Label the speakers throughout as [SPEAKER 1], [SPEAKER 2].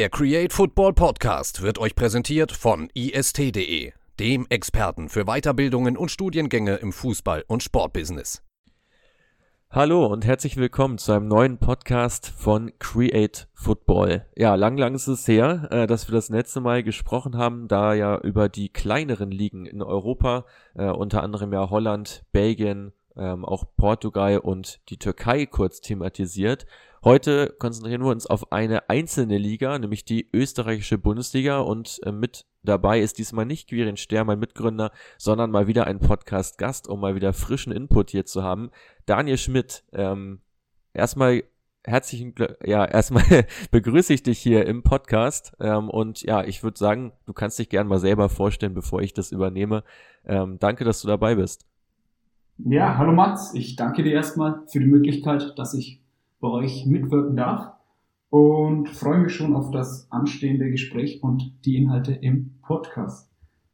[SPEAKER 1] Der Create Football Podcast wird euch präsentiert von ist.de, dem Experten für Weiterbildungen und Studiengänge im Fußball- und Sportbusiness.
[SPEAKER 2] Hallo und herzlich willkommen zu einem neuen Podcast von Create Football. Ja, lang, lang ist es her, äh, dass wir das letzte Mal gesprochen haben, da ja über die kleineren Ligen in Europa, äh, unter anderem ja Holland, Belgien, ähm, auch Portugal und die Türkei kurz thematisiert. Heute konzentrieren wir uns auf eine einzelne Liga, nämlich die österreichische Bundesliga und äh, mit dabei ist diesmal nicht Quirin Ster, mein Mitgründer, sondern mal wieder ein Podcast-Gast, um mal wieder frischen Input hier zu haben. Daniel Schmidt, ähm, erstmal herzlichen, ja, erstmal begrüße ich dich hier im Podcast ähm, und ja, ich würde sagen, du kannst dich gern mal selber vorstellen, bevor ich das übernehme. Ähm, danke, dass du dabei bist.
[SPEAKER 3] Ja, hallo Mats, ich danke dir erstmal für die Möglichkeit, dass ich bei euch mitwirken darf und freue mich schon auf das anstehende Gespräch und die Inhalte im Podcast.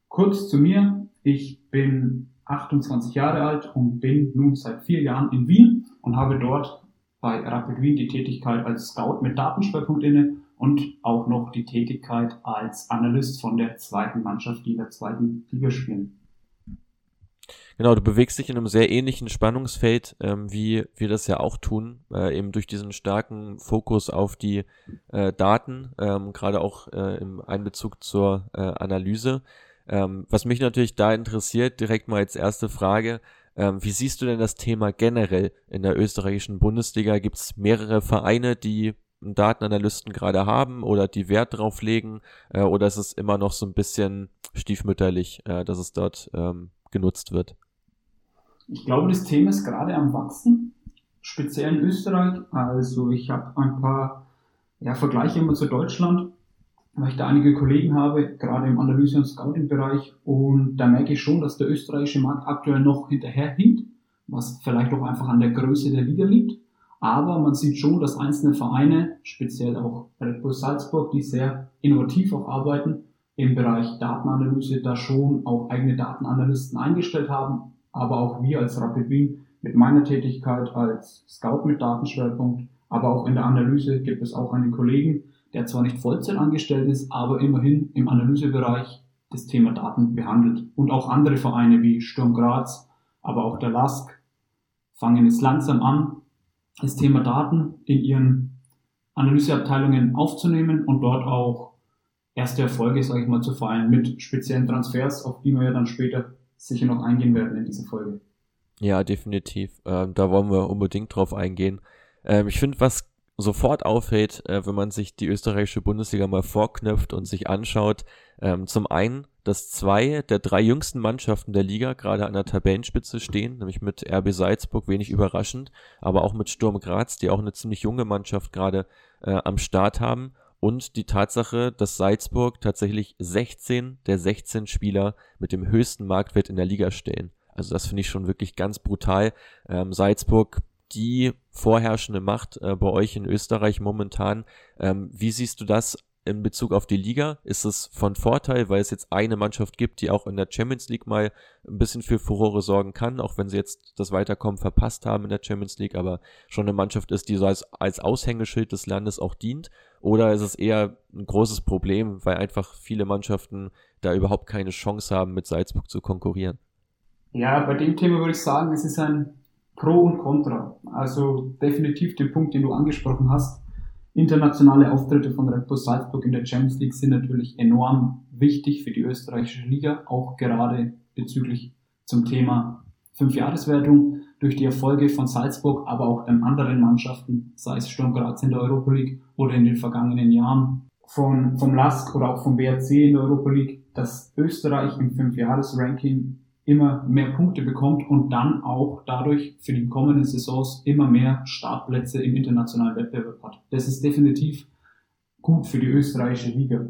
[SPEAKER 3] Kurz zu mir, ich bin 28 Jahre alt und bin nun seit vier Jahren in Wien und habe dort bei Rapid Wien die Tätigkeit als Scout mit Datenschwerpunkt inne und auch noch die Tätigkeit als Analyst von der zweiten Mannschaft, die in der zweiten Liga spielen.
[SPEAKER 2] Genau, du bewegst dich in einem sehr ähnlichen Spannungsfeld, ähm, wie wir das ja auch tun, äh, eben durch diesen starken Fokus auf die äh, Daten, ähm, gerade auch äh, im Einbezug zur äh, Analyse. Ähm, was mich natürlich da interessiert, direkt mal als erste Frage, ähm, wie siehst du denn das Thema generell in der österreichischen Bundesliga? Gibt es mehrere Vereine, die einen Datenanalysten gerade haben oder die Wert drauf legen? Äh, oder ist es immer noch so ein bisschen stiefmütterlich, äh, dass es dort ähm, genutzt wird?
[SPEAKER 3] Ich glaube, das Thema ist gerade am Wachsen, speziell in Österreich. Also ich habe ein paar ja, Vergleiche immer zu Deutschland, weil ich da einige Kollegen habe, gerade im Analyse- und Scouting-Bereich. Und da merke ich schon, dass der österreichische Markt aktuell noch hinterherhinkt, was vielleicht auch einfach an der Größe der Liga liegt. Aber man sieht schon, dass einzelne Vereine, speziell auch Red Bull Salzburg, die sehr innovativ auch arbeiten, im Bereich Datenanalyse da schon auch eigene Datenanalysten eingestellt haben aber auch wir als Rapid Wien mit meiner Tätigkeit als Scout mit Datenschwerpunkt, aber auch in der Analyse gibt es auch einen Kollegen, der zwar nicht Vollzeit angestellt ist, aber immerhin im Analysebereich das Thema Daten behandelt. Und auch andere Vereine wie Sturm Graz, aber auch der LASK fangen es langsam an, das Thema Daten in ihren Analyseabteilungen aufzunehmen und dort auch erste Erfolge, sage ich mal, zu feiern mit speziellen Transfers, auf die wir ja dann später sicher noch eingehen werden in dieser Folge.
[SPEAKER 2] Ja, definitiv. Ähm, da wollen wir unbedingt drauf eingehen. Ähm, ich finde, was sofort auffällt, äh, wenn man sich die österreichische Bundesliga mal vorknöpft und sich anschaut, ähm, zum einen, dass zwei der drei jüngsten Mannschaften der Liga gerade an der Tabellenspitze stehen, nämlich mit RB Salzburg, wenig überraschend, aber auch mit Sturm Graz, die auch eine ziemlich junge Mannschaft gerade äh, am Start haben und die Tatsache, dass Salzburg tatsächlich 16 der 16 Spieler mit dem höchsten Marktwert in der Liga stellen. Also das finde ich schon wirklich ganz brutal. Ähm, Salzburg, die vorherrschende Macht äh, bei euch in Österreich momentan. Ähm, wie siehst du das in Bezug auf die Liga ist es von Vorteil, weil es jetzt eine Mannschaft gibt, die auch in der Champions League mal ein bisschen für Furore sorgen kann, auch wenn sie jetzt das Weiterkommen verpasst haben in der Champions League, aber schon eine Mannschaft ist, die so als, als Aushängeschild des Landes auch dient? Oder ist es eher ein großes Problem, weil einfach viele Mannschaften da überhaupt keine Chance haben, mit Salzburg zu konkurrieren?
[SPEAKER 3] Ja, bei dem Thema würde ich sagen, es ist ein Pro und Contra. Also definitiv den Punkt, den du angesprochen hast Internationale Auftritte von Red Bull Salzburg in der Champions League sind natürlich enorm wichtig für die österreichische Liga, auch gerade bezüglich zum Thema Fünfjahreswertung. Durch die Erfolge von Salzburg, aber auch den anderen Mannschaften, sei es Sturm Graz in der Europa League oder in den vergangenen Jahren von, vom LASK oder auch vom BRC in der Europa League, dass Österreich im Fünfjahresranking immer mehr Punkte bekommt und dann auch dadurch für die kommenden Saisons immer mehr Startplätze im internationalen Wettbewerb hat. Das ist definitiv gut für die österreichische Liga.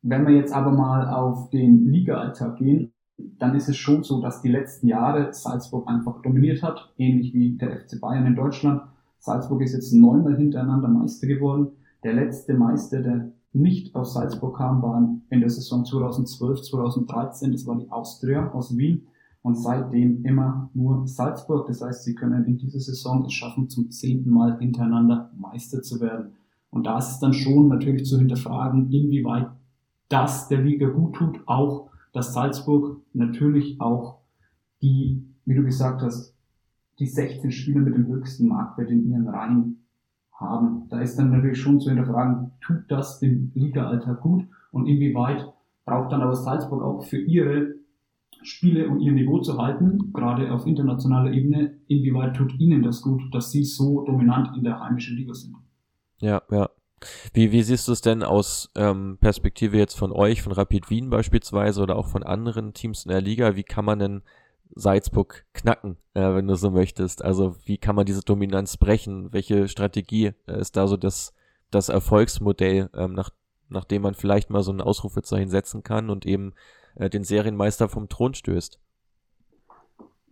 [SPEAKER 3] Wenn wir jetzt aber mal auf den Liga-Alltag gehen, dann ist es schon so, dass die letzten Jahre Salzburg einfach dominiert hat, ähnlich wie der FC Bayern in Deutschland. Salzburg ist jetzt neunmal hintereinander Meister geworden. Der letzte Meister, der nicht aus Salzburg kam, waren in der Saison 2012, 2013, das war die Austria aus Wien und seitdem immer nur Salzburg. Das heißt, sie können in dieser Saison es schaffen, zum zehnten Mal hintereinander Meister zu werden. Und da ist es dann schon natürlich zu hinterfragen, inwieweit das der Liga gut tut, auch dass Salzburg natürlich auch die, wie du gesagt hast, die 16 Spieler mit dem höchsten Marktwert in ihren Reihen haben. Da ist dann natürlich schon zu hinterfragen, tut das dem Liga-Alltag gut und inwieweit braucht dann aber Salzburg auch für ihre Spiele und ihr Niveau zu halten, gerade auf internationaler Ebene, inwieweit tut ihnen das gut, dass sie so dominant in der heimischen Liga sind.
[SPEAKER 2] Ja, ja. Wie, wie siehst du es denn aus ähm, Perspektive jetzt von euch, von Rapid Wien beispielsweise oder auch von anderen Teams in der Liga? Wie kann man denn Salzburg knacken, äh, wenn du so möchtest? Also wie kann man diese Dominanz brechen? Welche Strategie äh, ist da so das, das Erfolgsmodell, ähm, nach, nachdem man vielleicht mal so ein Ausrufezeichen setzen kann und eben äh, den Serienmeister vom Thron stößt?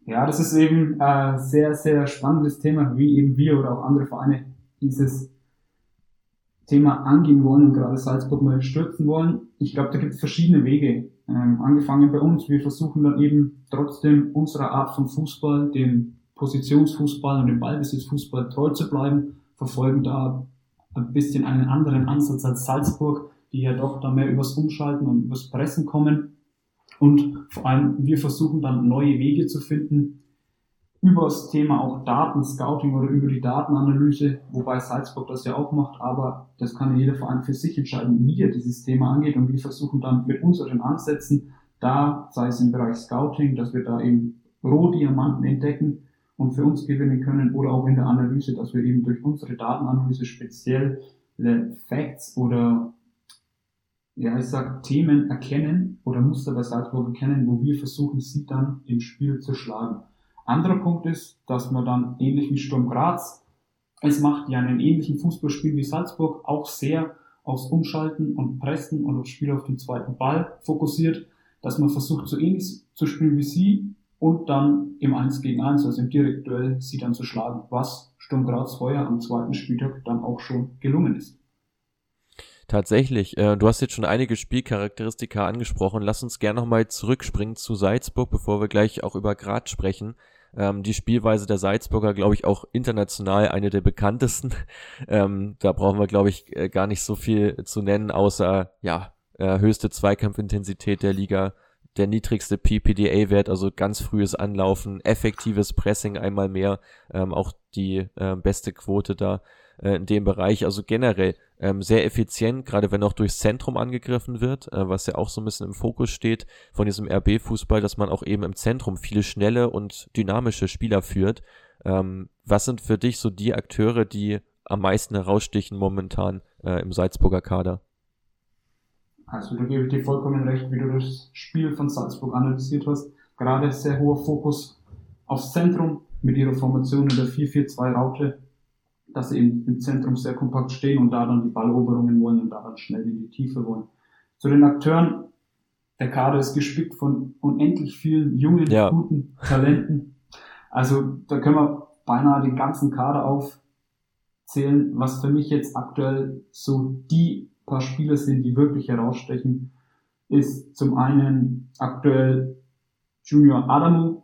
[SPEAKER 3] Ja, das ist eben ein äh, sehr, sehr spannendes Thema, wie eben wir oder auch andere Vereine dieses Thema angehen wollen und gerade Salzburg mal stürzen wollen. Ich glaube, da gibt es verschiedene Wege. Ähm, angefangen bei uns. Wir versuchen dann eben trotzdem unserer Art von Fußball, dem Positionsfußball und dem Ballbesitzfußball treu zu bleiben, verfolgen da ein bisschen einen anderen Ansatz als Salzburg, die ja doch da mehr übers Umschalten und übers Pressen kommen. Und vor allem, wir versuchen dann neue Wege zu finden, über das Thema auch Datenscouting oder über die Datenanalyse, wobei Salzburg das ja auch macht, aber das kann jeder Verein für sich entscheiden, wie er dieses Thema angeht und wir versuchen dann mit unseren Ansätzen da, sei es im Bereich Scouting, dass wir da eben Rohdiamanten entdecken und für uns gewinnen können oder auch in der Analyse, dass wir eben durch unsere Datenanalyse speziell Facts oder ja, ich sag Themen erkennen oder Muster bei Salzburg erkennen, wo wir versuchen, sie dann im Spiel zu schlagen. Anderer Punkt ist, dass man dann ähnlich wie Sturm Graz es macht, ja einen ähnlichen Fußballspiel wie Salzburg auch sehr aufs Umschalten und Pressen und aufs Spiel auf den zweiten Ball fokussiert, dass man versucht, so ähnlich zu spielen wie sie und dann im 1 gegen 1, also im Direktduell, sie dann zu schlagen, was Sturm Graz heuer am zweiten Spieltag dann auch schon gelungen ist.
[SPEAKER 2] Tatsächlich, äh, du hast jetzt schon einige Spielcharakteristika angesprochen. Lass uns gerne nochmal zurückspringen zu Salzburg, bevor wir gleich auch über Graz sprechen. Ähm, die Spielweise der Salzburger, glaube ich, auch international eine der bekanntesten. Ähm, da brauchen wir, glaube ich, äh, gar nicht so viel zu nennen, außer ja äh, höchste Zweikampfintensität der Liga, der niedrigste PPDA-Wert, also ganz frühes Anlaufen, effektives Pressing einmal mehr, ähm, auch die äh, beste Quote da äh, in dem Bereich. Also generell ähm, sehr effizient, gerade wenn auch durchs Zentrum angegriffen wird, äh, was ja auch so ein bisschen im Fokus steht von diesem RB-Fußball, dass man auch eben im Zentrum viele schnelle und dynamische Spieler führt. Ähm, was sind für dich so die Akteure, die am meisten herausstichen momentan äh, im Salzburger Kader?
[SPEAKER 3] Also da gebe ich dir vollkommen recht, wie du das Spiel von Salzburg analysiert hast. Gerade sehr hoher Fokus aufs Zentrum mit ihrer Formation in der 4-4-2-Raute dass sie eben im Zentrum sehr kompakt stehen und da dann die Balleroberungen wollen und da dann schnell in die Tiefe wollen. Zu den Akteuren, der Kader ist gespickt von unendlich vielen jungen, ja. guten Talenten. Also da können wir beinahe den ganzen Kader aufzählen, was für mich jetzt aktuell so die paar Spieler sind, die wirklich herausstechen, ist zum einen aktuell Junior Adamu, Mhm.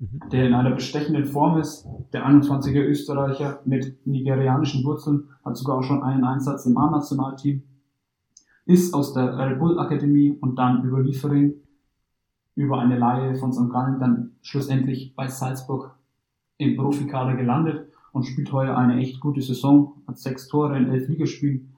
[SPEAKER 3] Der in einer bestechenden Form ist. Der 21er Österreicher mit nigerianischen Wurzeln hat sogar auch schon einen Einsatz im A-Nationalteam, ist aus der Red Bull Akademie und dann über Liefering, über eine Laie von St. Gallen dann schlussendlich bei Salzburg im Profikader gelandet und spielt heuer eine echt gute Saison, hat sechs Tore in elf Ligaspielen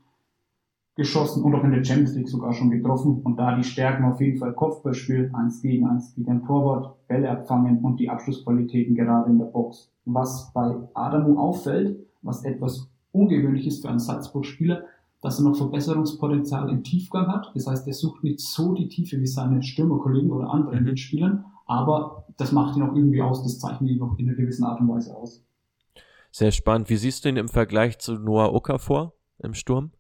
[SPEAKER 3] geschossen und auch in der Champions League sogar schon getroffen. Und da die Stärken auf jeden Fall Kopfballspiel, eins gegen eins gegen Torwart, Bälle abfangen und die Abschlussqualitäten gerade in der Box. Was bei Adamu auffällt, was etwas ungewöhnlich ist für einen Salzburg-Spieler, dass er noch Verbesserungspotenzial im Tiefgang hat. Das heißt, er sucht nicht so die Tiefe wie seine Stürmerkollegen oder andere mhm. Mitspielern, aber das macht ihn auch irgendwie aus, das zeichnet ihn noch in einer gewissen Art und Weise aus.
[SPEAKER 2] Sehr spannend. Wie siehst du ihn im Vergleich zu Noah Okafor im Sturm?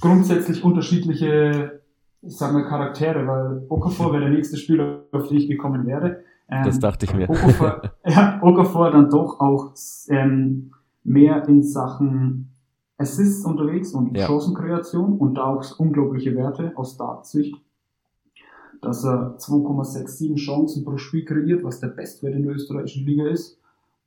[SPEAKER 3] Grundsätzlich unterschiedliche, ich sag mal, Charaktere, weil Okafor wäre der nächste Spieler, auf den ich gekommen wäre.
[SPEAKER 2] Ähm, das dachte ich mir.
[SPEAKER 3] Okafor, ja, Okafor dann doch auch ähm, mehr in Sachen Assists unterwegs und ja. Chancenkreation und da auch unglaubliche Werte aus Dartsicht, dass er 2,67 Chancen pro Spiel kreiert, was der Bestwert in der österreichischen Liga ist.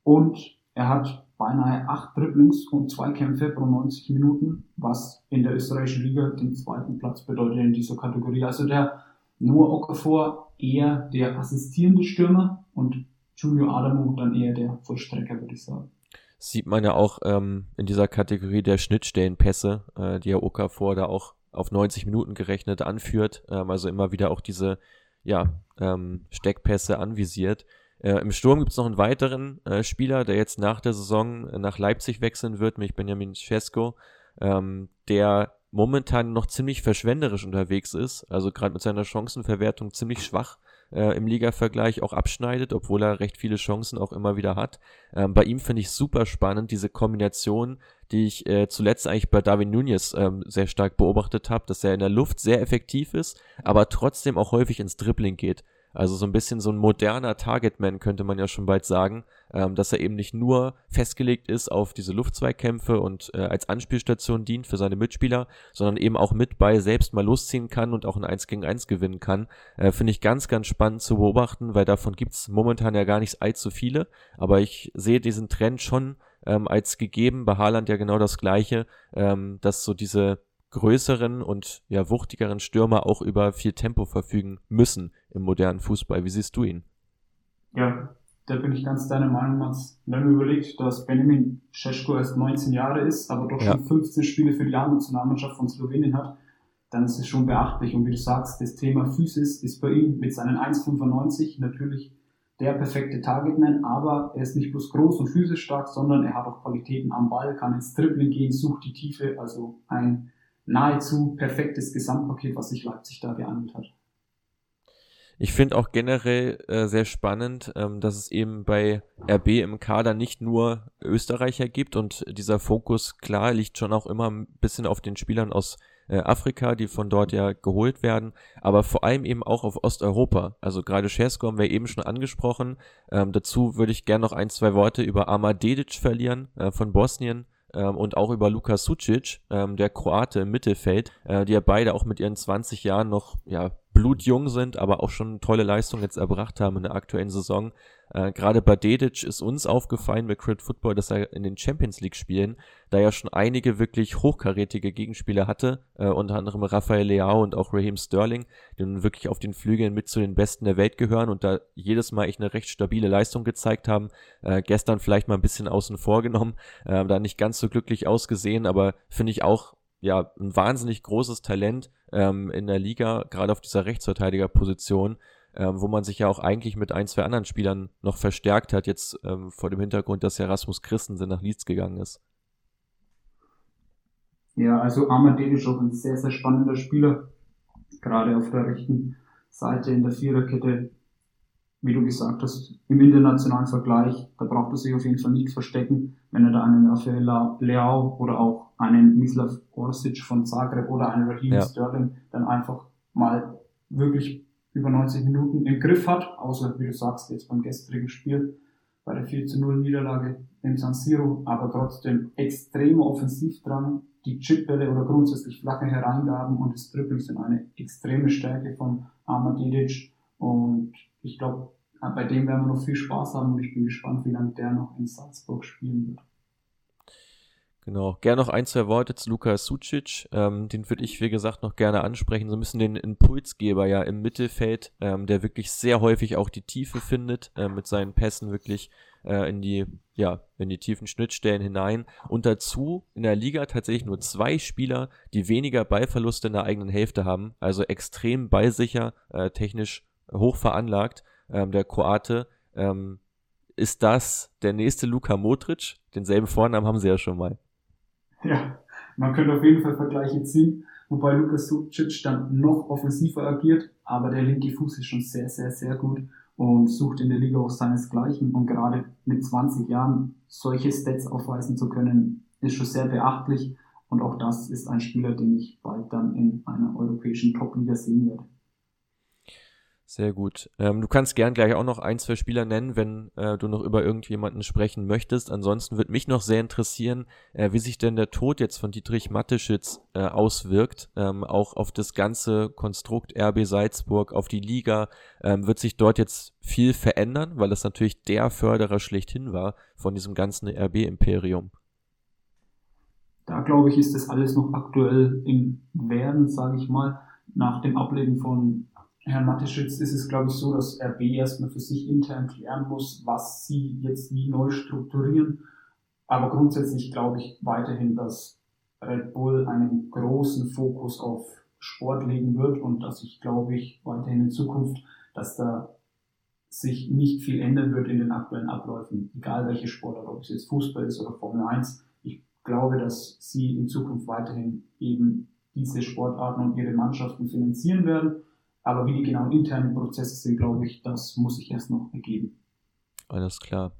[SPEAKER 3] Und er hat beinahe acht Dribblings und zwei Kämpfe pro 90 Minuten, was in der österreichischen Liga den zweiten Platz bedeutet in dieser Kategorie. Also der Noah Okafor eher der assistierende Stürmer und Junior Adamo dann eher der Vollstrecker, würde ich sagen.
[SPEAKER 2] Sieht man ja auch ähm, in dieser Kategorie der Schnittstellenpässe, äh, die ja Okafor da auch auf 90 Minuten gerechnet anführt, ähm, also immer wieder auch diese ja, ähm, Steckpässe anvisiert. Äh, Im Sturm gibt es noch einen weiteren äh, Spieler, der jetzt nach der Saison nach Leipzig wechseln wird, nämlich Benjamin Cesco, ähm, der momentan noch ziemlich verschwenderisch unterwegs ist, also gerade mit seiner Chancenverwertung ziemlich schwach äh, im Liga-Vergleich auch abschneidet, obwohl er recht viele Chancen auch immer wieder hat. Ähm, bei ihm finde ich super spannend, diese Kombination, die ich äh, zuletzt eigentlich bei Darwin Nunez ähm, sehr stark beobachtet habe, dass er in der Luft sehr effektiv ist, aber trotzdem auch häufig ins Dribbling geht. Also so ein bisschen so ein moderner Targetman könnte man ja schon bald sagen, ähm, dass er eben nicht nur festgelegt ist auf diese Luftzweikämpfe und äh, als Anspielstation dient für seine Mitspieler, sondern eben auch mit bei selbst mal losziehen kann und auch ein 1 gegen 1 gewinnen kann. Äh, Finde ich ganz, ganz spannend zu beobachten, weil davon gibt's momentan ja gar nicht allzu viele, aber ich sehe diesen Trend schon ähm, als gegeben, bei Haaland ja genau das gleiche, ähm, dass so diese größeren und ja wuchtigeren Stürmer auch über viel Tempo verfügen müssen im modernen Fußball. Wie siehst du ihn?
[SPEAKER 3] Ja, da bin ich ganz deiner Meinung, Mats. Wenn man überlegt, dass Benjamin Šeško erst 19 Jahre ist, aber doch ja. schon 15 Spiele für die A-Nationalmannschaft von Slowenien hat, dann ist es schon beachtlich. Und wie du sagst, das Thema Physis ist bei ihm mit seinen 1,95 natürlich der perfekte Targetman, aber er ist nicht bloß groß und physisch stark, sondern er hat auch Qualitäten am Ball, kann ins Dribbling gehen, sucht die Tiefe, also ein nahezu perfektes Gesamtpaket, was sich Leipzig da gehandelt hat.
[SPEAKER 2] Ich finde auch generell äh, sehr spannend, ähm, dass es eben bei RB im Kader nicht nur Österreicher gibt und dieser Fokus klar liegt schon auch immer ein bisschen auf den Spielern aus äh, Afrika, die von dort ja geholt werden, aber vor allem eben auch auf Osteuropa. Also gerade Schersko haben wir eben schon angesprochen. Ähm, dazu würde ich gerne noch ein, zwei Worte über Amar Dedic verlieren äh, von Bosnien ähm, und auch über Luka Sucic, ähm, der Kroate im Mittelfeld, äh, die ja beide auch mit ihren 20 Jahren noch ja, blutjung sind, aber auch schon tolle Leistungen jetzt erbracht haben in der aktuellen Saison. Äh, Gerade bei Dedic ist uns aufgefallen bei Crit Football, dass er in den Champions League Spielen, da er schon einige wirklich hochkarätige Gegenspieler hatte, äh, unter anderem Rafael Leao und auch Raheem Sterling, die nun wirklich auf den Flügeln mit zu den Besten der Welt gehören und da jedes Mal echt eine recht stabile Leistung gezeigt haben. Äh, gestern vielleicht mal ein bisschen außen vor genommen, äh, da nicht ganz so glücklich ausgesehen, aber finde ich auch ja ein wahnsinnig großes Talent ähm, in der Liga, gerade auf dieser Rechtsverteidigerposition, ähm, wo man sich ja auch eigentlich mit ein, zwei anderen Spielern noch verstärkt hat, jetzt ähm, vor dem Hintergrund, dass ja Rasmus Christensen nach Leeds gegangen ist.
[SPEAKER 3] Ja, also Amadeo auch ein sehr, sehr spannender Spieler, gerade auf der rechten Seite in der Viererkette wie du gesagt hast, im internationalen Vergleich, da braucht er sich auf jeden Fall nicht verstecken, wenn er da einen Rafael Leao oder auch einen Mislav Orsic von Zagreb oder einen Raheem ja. Sterling dann einfach mal wirklich über 90 Minuten im Griff hat, außer wie du sagst, jetzt beim gestrigen Spiel bei der 4 zu 0 Niederlage im San Siro, aber trotzdem extrem offensiv dran, die Chipbälle oder grundsätzlich flache Hereingaben und das Dribbling sind eine extreme Stärke von Ahmad Idic und ich glaube, bei dem werden wir noch viel Spaß haben und ich bin gespannt, wie lange der noch in Salzburg spielen wird.
[SPEAKER 2] Genau, gerne noch ein, zwei Worte zu Luka Sucic. Ähm, den würde ich, wie gesagt, noch gerne ansprechen. So ein bisschen den Impulsgeber ja im Mittelfeld, ähm, der wirklich sehr häufig auch die Tiefe findet, äh, mit seinen Pässen wirklich äh, in die, ja, in die tiefen Schnittstellen hinein. Und dazu in der Liga tatsächlich nur zwei Spieler, die weniger Ballverluste in der eigenen Hälfte haben, also extrem ballsicher, äh, technisch hoch veranlagt ähm, der Kroate, ähm, ist das der nächste Luka Modric? Denselben Vornamen haben sie ja schon mal.
[SPEAKER 3] Ja, man könnte auf jeden Fall Vergleiche ziehen, wobei Luka Sucic dann noch offensiver agiert, aber der linke Fuß ist schon sehr, sehr, sehr gut und sucht in der Liga auch seinesgleichen und gerade mit 20 Jahren solche Stats aufweisen zu können, ist schon sehr beachtlich und auch das ist ein Spieler, den ich bald dann in einer europäischen Top-Liga sehen werde.
[SPEAKER 2] Sehr gut. Ähm, du kannst gern gleich auch noch ein, zwei Spieler nennen, wenn äh, du noch über irgendjemanden sprechen möchtest. Ansonsten würde mich noch sehr interessieren, äh, wie sich denn der Tod jetzt von Dietrich Matteschitz äh, auswirkt, ähm, auch auf das ganze Konstrukt RB Salzburg, auf die Liga. Ähm, wird sich dort jetzt viel verändern, weil das natürlich der Förderer schlechthin war von diesem ganzen RB-Imperium?
[SPEAKER 3] Da glaube ich, ist das alles noch aktuell im Werden, sage ich mal. Nach dem Ableben von Herrn Mateschitz ist es, glaube ich, so, dass RB erstmal für sich intern klären muss, was sie jetzt wie neu strukturieren. Aber grundsätzlich glaube ich weiterhin, dass Red Bull einen großen Fokus auf Sport legen wird und dass ich glaube ich weiterhin in Zukunft, dass da sich nicht viel ändern wird in den aktuellen Abläufen, egal welche Sportart, ob es jetzt Fußball ist oder Formel 1. Ich glaube, dass sie in Zukunft weiterhin eben diese Sportarten und ihre Mannschaften finanzieren werden aber wie die genauen internen Prozesse sind, glaube ich, das muss sich erst noch ergeben.
[SPEAKER 2] Alles klar.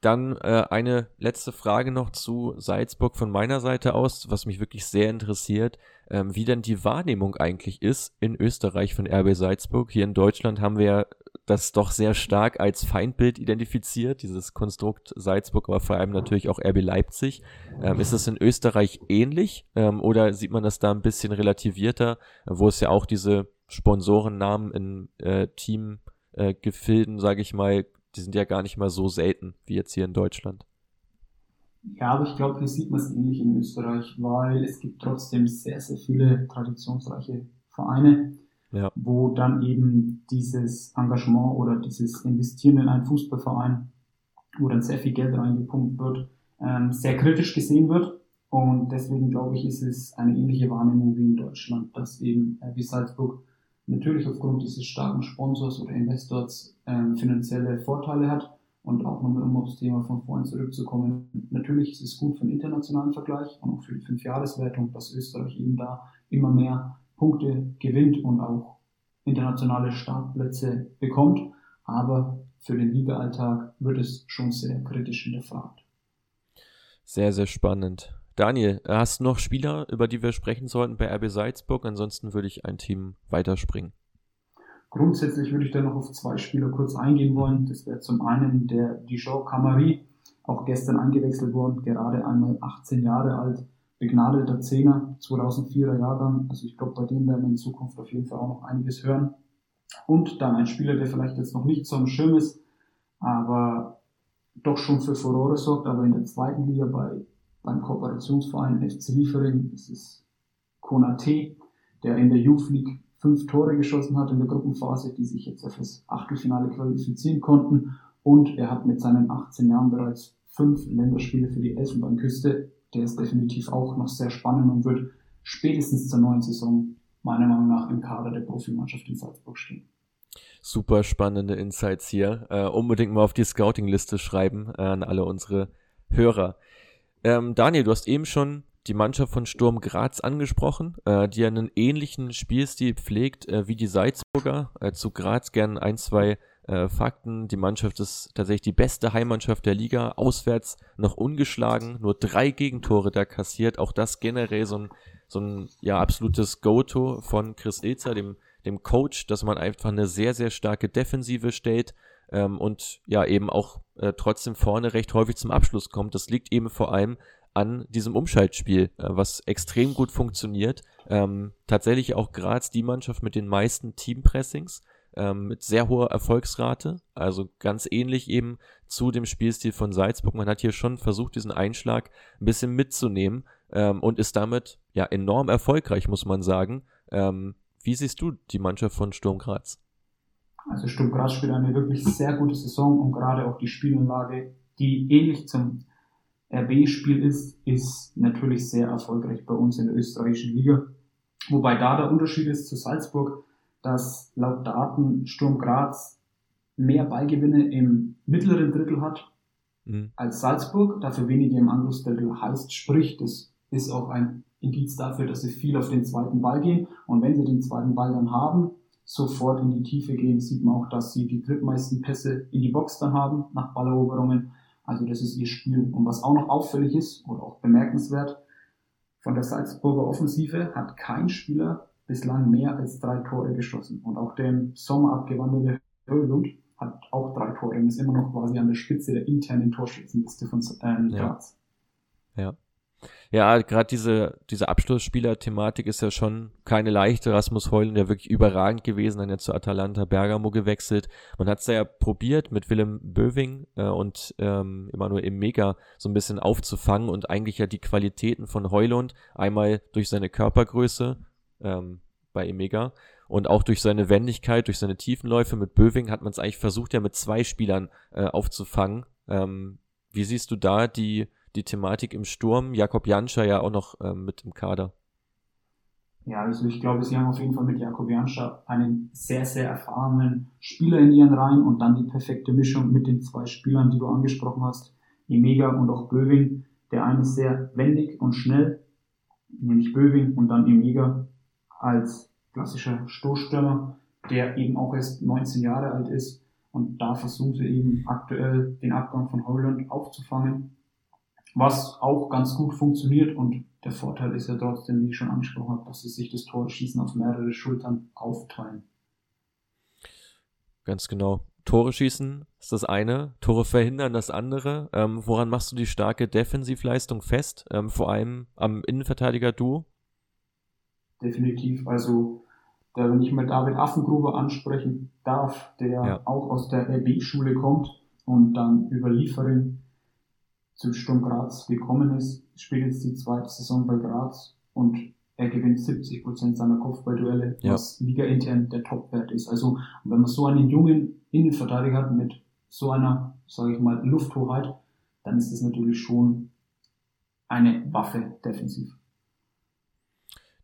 [SPEAKER 2] Dann äh, eine letzte Frage noch zu Salzburg von meiner Seite aus, was mich wirklich sehr interessiert, ähm, wie denn die Wahrnehmung eigentlich ist in Österreich von RB Salzburg. Hier in Deutschland haben wir das doch sehr stark als Feindbild identifiziert, dieses Konstrukt Salzburg, aber vor allem natürlich auch RB Leipzig. Ähm, ist es in Österreich ähnlich ähm, oder sieht man das da ein bisschen relativierter, wo es ja auch diese Sponsorennamen in äh, Teamgefilden, äh, sage ich mal, die sind ja gar nicht mal so selten wie jetzt hier in Deutschland.
[SPEAKER 3] Ja, aber ich glaube, hier sieht man es ähnlich in Österreich, weil es gibt trotzdem sehr, sehr viele traditionsreiche Vereine, ja. wo dann eben dieses Engagement oder dieses Investieren in einen Fußballverein, wo dann sehr viel Geld reingepumpt wird, ähm, sehr kritisch gesehen wird. Und deswegen glaube ich, ist es eine ähnliche Wahrnehmung wie in Deutschland, dass eben äh, wie Salzburg natürlich aufgrund dieses starken Sponsors oder Investors ähm, finanzielle Vorteile hat. Und auch nochmal, um aufs Thema von vorhin zurückzukommen, natürlich ist es gut für den internationalen Vergleich und auch für die Fünfjahreswertung, dass Österreich eben da immer mehr Punkte gewinnt und auch internationale Startplätze bekommt. Aber für den Liga-Alltag wird es schon sehr kritisch hinterfragt.
[SPEAKER 2] Sehr, sehr spannend. Daniel, hast du noch Spieler, über die wir sprechen sollten bei RB Salzburg? Ansonsten würde ich ein Team weiterspringen.
[SPEAKER 3] Grundsätzlich würde ich da noch auf zwei Spieler kurz eingehen wollen. Das wäre zum einen der Dijon Camari, auch gestern eingewechselt worden, gerade einmal 18 Jahre alt, begnadeter Zehner, 2004er Jahrgang. Also ich glaube, bei dem werden wir in Zukunft auf jeden Fall auch noch einiges hören. Und dann ein Spieler, der vielleicht jetzt noch nicht so am Schirm ist, aber doch schon für Furore sorgt, aber in der zweiten Liga bei beim Kooperationsverein FC Liefering. Das ist Konate, der in der Youth League fünf Tore geschossen hat in der Gruppenphase, die sich jetzt das Achtelfinale qualifizieren konnten. Und er hat mit seinen 18 Jahren bereits fünf Länderspiele für die Elfenbeinküste. Der ist definitiv auch noch sehr spannend und wird spätestens zur neuen Saison meiner Meinung nach im Kader der Profimannschaft in Salzburg stehen.
[SPEAKER 2] Super spannende Insights hier. Äh, unbedingt mal auf die Scouting-Liste schreiben äh, an alle unsere Hörer. Ähm, Daniel, du hast eben schon die Mannschaft von Sturm Graz angesprochen, äh, die einen ähnlichen Spielstil pflegt äh, wie die Salzburger. Äh, zu Graz gern ein, zwei äh, Fakten. Die Mannschaft ist tatsächlich die beste Heimmannschaft der Liga, auswärts noch ungeschlagen, nur drei Gegentore da kassiert. Auch das generell so ein, so ein ja, absolutes Go-To von Chris Ilzer, dem, dem Coach, dass man einfach eine sehr, sehr starke Defensive stellt ähm, und ja eben auch äh, trotzdem vorne recht häufig zum Abschluss kommt. Das liegt eben vor allem an diesem Umschaltspiel, äh, was extrem gut funktioniert. Ähm, tatsächlich auch Graz die Mannschaft mit den meisten Teampressings, ähm, mit sehr hoher Erfolgsrate, also ganz ähnlich eben zu dem Spielstil von Salzburg. Man hat hier schon versucht, diesen Einschlag ein bisschen mitzunehmen ähm, und ist damit ja enorm erfolgreich, muss man sagen. Ähm, wie siehst du die Mannschaft von Sturm Graz?
[SPEAKER 3] Also Sturm Graz spielt eine wirklich sehr gute Saison und gerade auch die Spielanlage, die ähnlich zum RB-Spiel ist, ist natürlich sehr erfolgreich bei uns in der österreichischen Liga. Wobei da der Unterschied ist zu Salzburg, dass laut Daten Sturm Graz mehr Ballgewinne im mittleren Drittel hat mhm. als Salzburg, dafür weniger im Angriffsdrittel heißt. Sprich, das ist auch ein Indiz dafür, dass sie viel auf den zweiten Ball gehen. Und wenn sie den zweiten Ball dann haben, sofort in die Tiefe gehen, sieht man auch, dass sie die drittmeisten Pässe in die Box dann haben nach Balleroberungen. Also das ist ihr Spiel. Und was auch noch auffällig ist oder auch bemerkenswert, von der Salzburger Offensive hat kein Spieler bislang mehr als drei Tore geschossen. Und auch der im Sommer abgewanderte Höhlund hat auch drei Tore und ist immer noch quasi an der Spitze der internen Torschützenliste von ähm, Graz.
[SPEAKER 2] Ja. ja. Ja, gerade diese, diese Abschlussspieler-Thematik ist ja schon keine leichte. Rasmus Heulen, der wirklich überragend gewesen, dann jetzt zu Atalanta Bergamo gewechselt. Man hat es ja probiert, mit Willem Böving äh, und ähm, Emanuel Mega so ein bisschen aufzufangen und eigentlich ja die Qualitäten von Heulund einmal durch seine Körpergröße ähm, bei Emega und auch durch seine Wendigkeit, durch seine Tiefenläufe mit Böving hat man es eigentlich versucht, ja mit zwei Spielern äh, aufzufangen. Ähm, wie siehst du da die die Thematik im Sturm. Jakob Janscher ja auch noch ähm, mit im Kader.
[SPEAKER 3] Ja, also ich glaube, sie haben auf jeden Fall mit Jakob Janscher einen sehr, sehr erfahrenen Spieler in ihren Reihen und dann die perfekte Mischung mit den zwei Spielern, die du angesprochen hast, Emega und auch Böving. Der eine ist sehr wendig und schnell, nämlich Böving und dann Emega als klassischer Stoßstürmer, der eben auch erst 19 Jahre alt ist und da versuchen sie eben aktuell den Abgang von Holland aufzufangen was auch ganz gut funktioniert und der Vorteil ist ja trotzdem, wie ich schon angesprochen habe, dass sie sich das Tore-Schießen auf mehrere Schultern aufteilen.
[SPEAKER 2] Ganz genau. Tore schießen ist das eine, Tore verhindern das andere. Ähm, woran machst du die starke Defensivleistung fest? Ähm, vor allem am Innenverteidiger-Duo?
[SPEAKER 3] Definitiv. Also, da, wenn ich mal David Affengruber ansprechen darf, der ja. auch aus der RB-Schule kommt und dann über Liefering zu Sturm Graz gekommen ist, spielt jetzt die zweite Saison bei Graz und er gewinnt 70 Prozent seiner Kopfballduelle, ja. was Liga intern der Topwert ist. Also wenn man so einen jungen Innenverteidiger hat mit so einer, sage ich mal, Lufthoheit, dann ist das natürlich schon eine Waffe defensiv.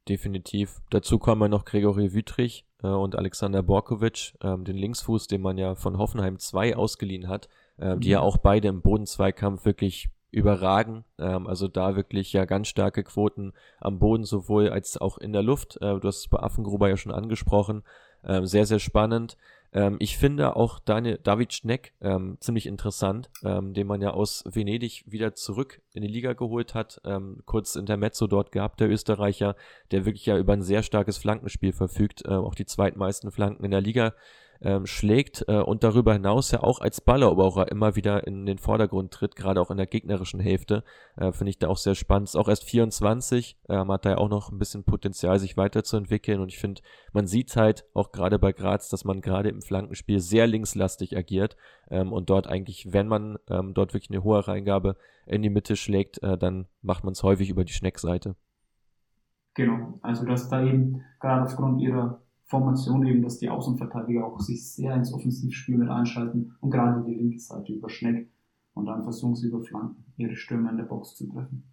[SPEAKER 2] Definitiv. Dazu kommen noch Gregory Wüttrich äh, und Alexander Borkovic, äh, den Linksfuß, den man ja von Hoffenheim 2 ausgeliehen hat äh, die ja mhm. auch beide im Bodenzweikampf wirklich überragen. Ähm, also da wirklich ja ganz starke Quoten am Boden sowohl als auch in der Luft. Äh, du hast es bei Affengruber ja schon angesprochen. Ähm, sehr, sehr spannend. Ähm, ich finde auch Daniel, David Schneck ähm, ziemlich interessant, ähm, den man ja aus Venedig wieder zurück in die Liga geholt hat. Ähm, kurz Intermezzo dort gehabt, der Österreicher, der wirklich ja über ein sehr starkes Flankenspiel verfügt, äh, auch die zweitmeisten Flanken in der Liga ähm, schlägt äh, und darüber hinaus ja auch als Balleroberer immer wieder in den Vordergrund tritt, gerade auch in der gegnerischen Hälfte. Äh, Finde ich da auch sehr spannend. Ist auch erst 24, ähm, hat da ja auch noch ein bisschen Potenzial, sich weiterzuentwickeln und ich finde, man sieht halt auch gerade bei Graz, dass man gerade im Flankenspiel sehr linkslastig agiert ähm, und dort eigentlich, wenn man ähm, dort wirklich eine hohe Reingabe in die Mitte schlägt, äh, dann macht man es häufig über die Schneckseite.
[SPEAKER 3] Genau, also dass da eben gerade aufgrund ihrer Formation eben, dass die Außenverteidiger auch sich sehr ins Offensivspiel mit einschalten und gerade die linke Seite über Schneck und dann versuchen sie über Flanken ihre Stürmer in der Box zu treffen.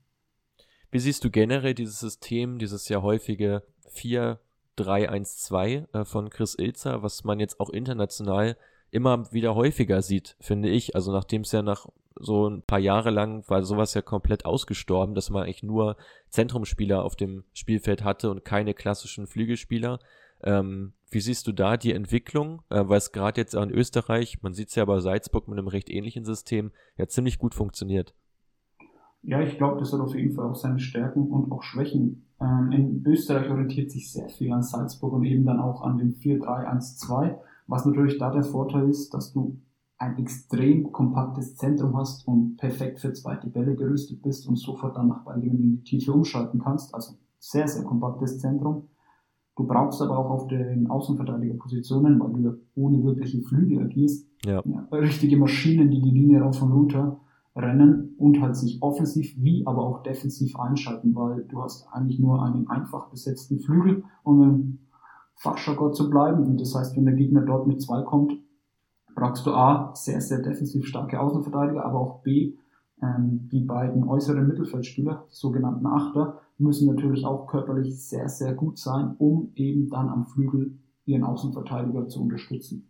[SPEAKER 2] Wie siehst du generell dieses System, dieses ja häufige 4-3-1-2 äh, von Chris Ilzer, was man jetzt auch international immer wieder häufiger sieht, finde ich. Also nachdem es ja nach so ein paar Jahre lang war sowas ja komplett ausgestorben, dass man eigentlich nur Zentrumspieler auf dem Spielfeld hatte und keine klassischen Flügelspieler. Ähm, wie siehst du da die Entwicklung? Äh, weil es gerade jetzt in Österreich, man sieht es ja bei Salzburg mit einem recht ähnlichen System, ja ziemlich gut funktioniert.
[SPEAKER 3] Ja, ich glaube, das hat auf jeden Fall auch seine Stärken und auch Schwächen. Ähm, in Österreich orientiert sich sehr viel an Salzburg und eben dann auch an dem 4-3-1-2, was natürlich da der Vorteil ist, dass du ein extrem kompaktes Zentrum hast und perfekt für zweite Bälle gerüstet bist und sofort dann nach Ballgewinn in die Tiefe umschalten kannst. Also sehr, sehr kompaktes Zentrum. Du brauchst aber auch auf den Außenverteidigerpositionen, weil du ja ohne wirkliche Flügel agierst, ja. Ja, richtige Maschinen, die die Linie rauf und runter rennen und halt sich offensiv wie aber auch defensiv einschalten, weil du hast eigentlich nur einen einfach besetzten Flügel, um im Fachjargon zu bleiben. Und das heißt, wenn der Gegner dort mit zwei kommt, brauchst du A, sehr, sehr defensiv starke Außenverteidiger, aber auch B, ähm, die beiden äußeren Mittelfeldspieler, die sogenannten Achter, müssen natürlich auch körperlich sehr, sehr gut sein, um eben dann am Flügel ihren Außenverteidiger zu unterstützen.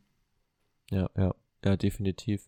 [SPEAKER 2] Ja, ja, ja, definitiv.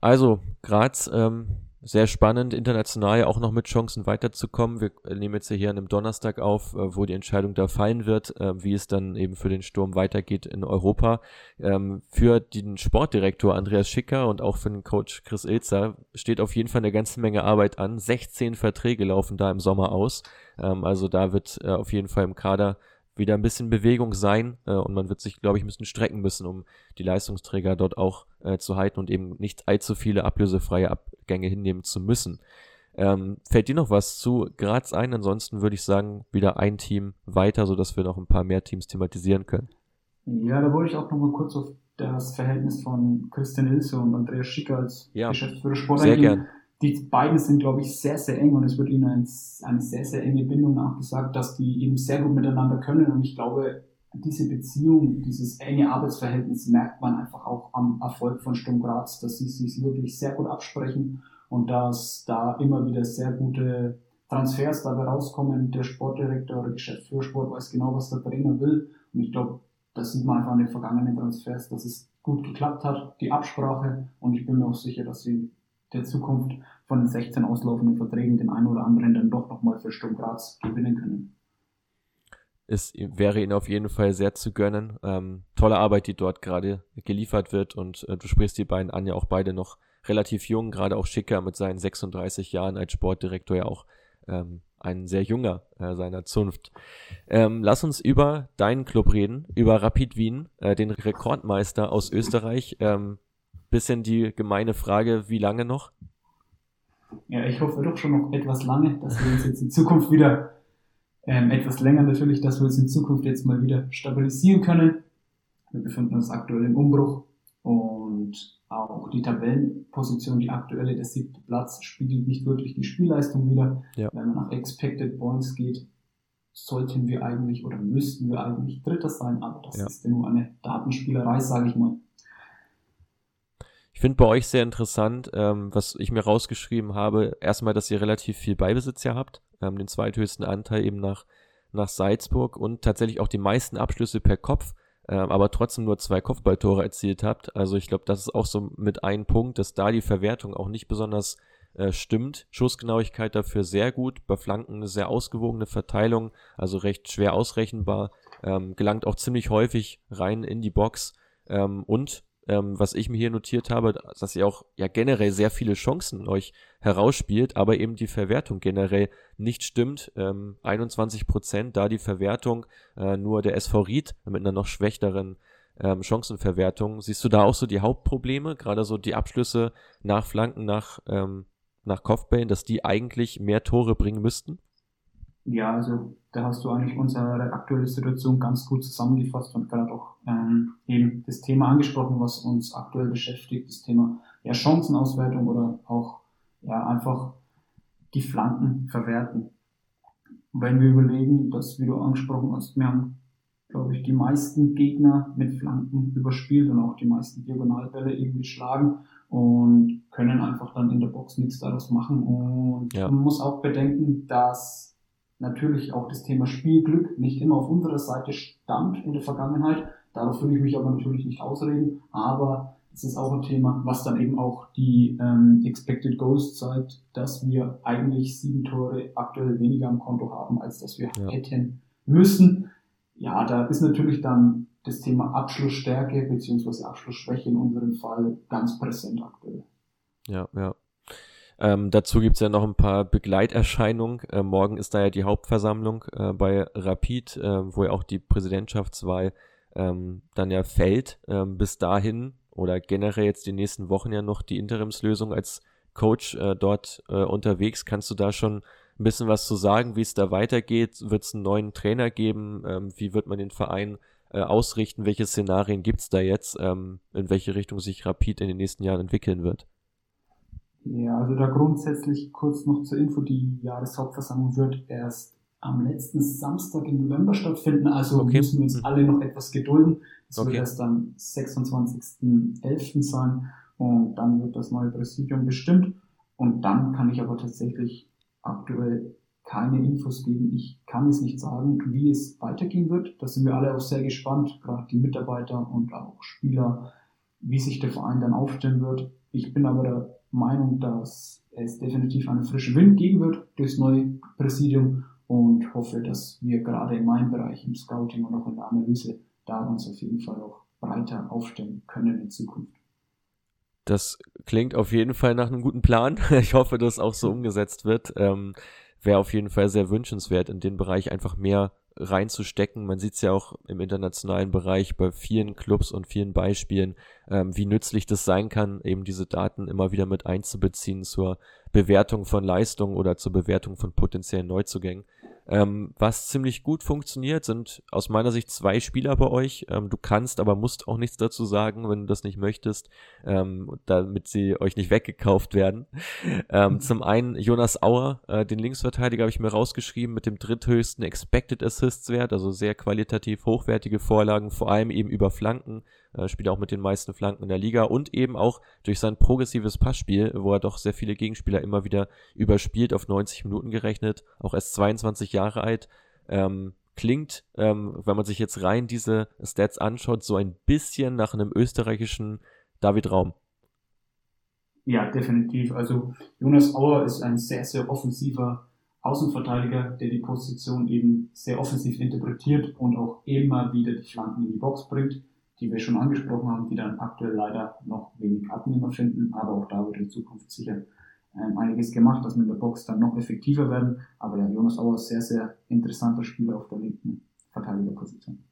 [SPEAKER 2] Also, Graz, ähm, sehr spannend, international auch noch mit Chancen weiterzukommen. Wir nehmen jetzt hier an einem Donnerstag auf, äh, wo die Entscheidung da fallen wird, äh, wie es dann eben für den Sturm weitergeht in Europa. Ähm, für den Sportdirektor Andreas Schicker und auch für den Coach Chris Ilzer steht auf jeden Fall eine ganze Menge Arbeit an. 16 Verträge laufen da im Sommer aus. Ähm, also da wird äh, auf jeden Fall im Kader wieder ein bisschen Bewegung sein und man wird sich, glaube ich, ein bisschen strecken müssen, um die Leistungsträger dort auch äh, zu halten und eben nicht allzu viele ablösefreie Abgänge hinnehmen zu müssen. Ähm, fällt dir noch was zu Graz ein? Ansonsten würde ich sagen, wieder ein Team weiter, sodass wir noch ein paar mehr Teams thematisieren können.
[SPEAKER 3] Ja, da wollte ich auch noch mal kurz auf das Verhältnis von Christian Ilse und Andreas Schicker als ja, Geschäftsführer Sport
[SPEAKER 2] sehr eingehen. Gern.
[SPEAKER 3] Die beiden sind, glaube ich, sehr, sehr eng und es wird ihnen ein, eine sehr, sehr enge Bindung nachgesagt, dass die eben sehr gut miteinander können und ich glaube, diese Beziehung, dieses enge Arbeitsverhältnis merkt man einfach auch am Erfolg von Sturm Graz, dass sie sich wirklich sehr gut absprechen und dass da immer wieder sehr gute Transfers dabei rauskommen. Der Sportdirektor oder Geschäftsführer Sport weiß genau, was der Trainer will. Und ich glaube, das sieht man einfach an den vergangenen Transfers, dass es gut geklappt hat, die Absprache. Und ich bin mir auch sicher, dass sie der Zukunft von den 16 auslaufenden Verträgen den einen oder anderen dann doch nochmal für Sturm Graz gewinnen können.
[SPEAKER 2] Es wäre ihnen auf jeden Fall sehr zu gönnen. Ähm, tolle Arbeit, die dort gerade geliefert wird und äh, du sprichst die beiden an, ja auch beide noch relativ jung, gerade auch Schicker mit seinen 36 Jahren als Sportdirektor ja auch ähm, ein sehr junger äh, seiner Zunft. Ähm, lass uns über deinen Club reden, über Rapid Wien, äh, den Rekordmeister aus Österreich. Ähm, bisschen die gemeine Frage, wie lange noch?
[SPEAKER 3] Ja, ich hoffe doch schon noch etwas lange, dass wir uns jetzt in Zukunft wieder, ähm, etwas länger natürlich, dass wir uns in Zukunft jetzt mal wieder stabilisieren können. Wir befinden uns aktuell im Umbruch und auch die Tabellenposition, die aktuelle, der siebte Platz, spiegelt nicht wirklich die Spielleistung wieder. Ja. Wenn man nach Expected Points geht, sollten wir eigentlich oder müssten wir eigentlich Dritter sein, aber das ja. ist ja nur eine Datenspielerei, sage ich mal.
[SPEAKER 2] Ich finde bei euch sehr interessant, ähm, was ich mir rausgeschrieben habe, erstmal, dass ihr relativ viel Beibesitz ja habt, ähm, den zweithöchsten Anteil eben nach, nach Salzburg und tatsächlich auch die meisten Abschlüsse per Kopf äh, aber trotzdem nur zwei Kopfballtore erzielt habt. Also ich glaube, das ist auch so mit ein Punkt, dass da die Verwertung auch nicht besonders äh, stimmt. Schussgenauigkeit dafür sehr gut, bei Flanken eine sehr ausgewogene Verteilung, also recht schwer ausrechenbar, ähm, gelangt auch ziemlich häufig rein in die Box ähm, und ähm, was ich mir hier notiert habe, dass ihr auch ja generell sehr viele Chancen euch herausspielt, aber eben die Verwertung generell nicht stimmt. Ähm, 21 Prozent, da die Verwertung äh, nur der SV Ried mit einer noch schwächeren ähm, Chancenverwertung. Siehst du da auch so die Hauptprobleme, gerade so die Abschlüsse nach Flanken, nach, ähm, nach Kopfbällen, dass die eigentlich mehr Tore bringen müssten?
[SPEAKER 3] Ja, also da hast du eigentlich unsere aktuelle Situation ganz gut zusammengefasst und gerade auch ähm, eben das Thema angesprochen, was uns aktuell beschäftigt, das Thema ja, Chancenauswertung oder auch ja einfach die Flanken verwerten. Wenn wir überlegen, dass, wie du angesprochen hast, wir haben, glaube ich, die meisten Gegner mit Flanken überspielt und auch die meisten Diagonalbälle eben geschlagen und können einfach dann in der Box nichts daraus machen. Und ja. man muss auch bedenken, dass natürlich auch das Thema Spielglück nicht immer auf unserer Seite stand in der Vergangenheit. Darauf will ich mich aber natürlich nicht ausreden, aber es ist auch ein Thema, was dann eben auch die ähm, Expected Goals zeigt, dass wir eigentlich sieben Tore aktuell weniger am Konto haben, als dass wir ja. hätten müssen. Ja, da ist natürlich dann das Thema Abschlussstärke beziehungsweise Abschlussschwäche in unserem Fall ganz präsent aktuell.
[SPEAKER 2] Ja, ja. Ähm, dazu gibt's ja noch ein paar Begleiterscheinungen. Äh, morgen ist da ja die Hauptversammlung äh, bei Rapid, äh, wo ja auch die Präsidentschaftswahl ähm, dann ja fällt. Ähm, bis dahin oder generell jetzt die nächsten Wochen ja noch die Interimslösung als Coach äh, dort äh, unterwegs. Kannst du da schon ein bisschen was zu sagen, wie es da weitergeht? Wird es einen neuen Trainer geben? Ähm, wie wird man den Verein äh, ausrichten? Welche Szenarien gibt's da jetzt? Ähm, in welche Richtung sich Rapid in den nächsten Jahren entwickeln wird?
[SPEAKER 3] Ja, also da grundsätzlich kurz noch zur Info, die Jahreshauptversammlung wird erst am letzten Samstag im November stattfinden, also okay. müssen wir uns mhm. alle noch etwas gedulden. Es okay. wird erst am 26.11. sein und dann wird das neue Präsidium bestimmt und dann kann ich aber tatsächlich aktuell keine Infos geben. Ich kann es nicht sagen, wie es weitergehen wird. Da sind wir alle auch sehr gespannt, gerade die Mitarbeiter und auch Spieler, wie sich der Verein dann aufstellen wird. Ich bin aber der Meinung, dass es definitiv einen frischen Wind geben wird durchs neue Präsidium und hoffe, dass wir gerade in meinem Bereich im Scouting und auch in der Analyse da uns auf jeden Fall auch breiter aufstellen können in Zukunft.
[SPEAKER 2] Das klingt auf jeden Fall nach einem guten Plan. Ich hoffe, dass auch so umgesetzt wird. Ähm, Wäre auf jeden Fall sehr wünschenswert, in dem Bereich einfach mehr reinzustecken. Man sieht es ja auch im internationalen Bereich bei vielen Clubs und vielen Beispielen, ähm, wie nützlich das sein kann, eben diese Daten immer wieder mit einzubeziehen zur Bewertung von Leistungen oder zur Bewertung von potenziellen Neuzugängen. Ähm, was ziemlich gut funktioniert, sind aus meiner Sicht zwei Spieler bei euch. Ähm, du kannst, aber musst auch nichts dazu sagen, wenn du das nicht möchtest, ähm, damit sie euch nicht weggekauft werden. Ähm, mhm. Zum einen Jonas Auer, äh, den Linksverteidiger habe ich mir rausgeschrieben mit dem dritthöchsten Expected Assists Wert, also sehr qualitativ hochwertige Vorlagen, vor allem eben über Flanken äh, spielt auch mit den meisten Flanken in der Liga und eben auch durch sein progressives Passspiel, wo er doch sehr viele Gegenspieler immer wieder überspielt, auf 90 Minuten gerechnet, auch erst 22 Jahre alt. Ähm, klingt, ähm, wenn man sich jetzt rein diese Stats anschaut, so ein bisschen nach einem österreichischen David Raum.
[SPEAKER 3] Ja, definitiv. Also Jonas Auer ist ein sehr, sehr offensiver Außenverteidiger, der die Position eben sehr offensiv interpretiert und auch immer wieder die Flanken in die Box bringt die wir schon angesprochen haben, die dann aktuell leider noch wenig Abnehmer finden, aber auch da wird in Zukunft sicher ähm, einiges gemacht, dass wir in der Box dann noch effektiver werden. Aber ja, Jonas Auer ist sehr, sehr interessanter Spieler auf der linken Verteidigerposition.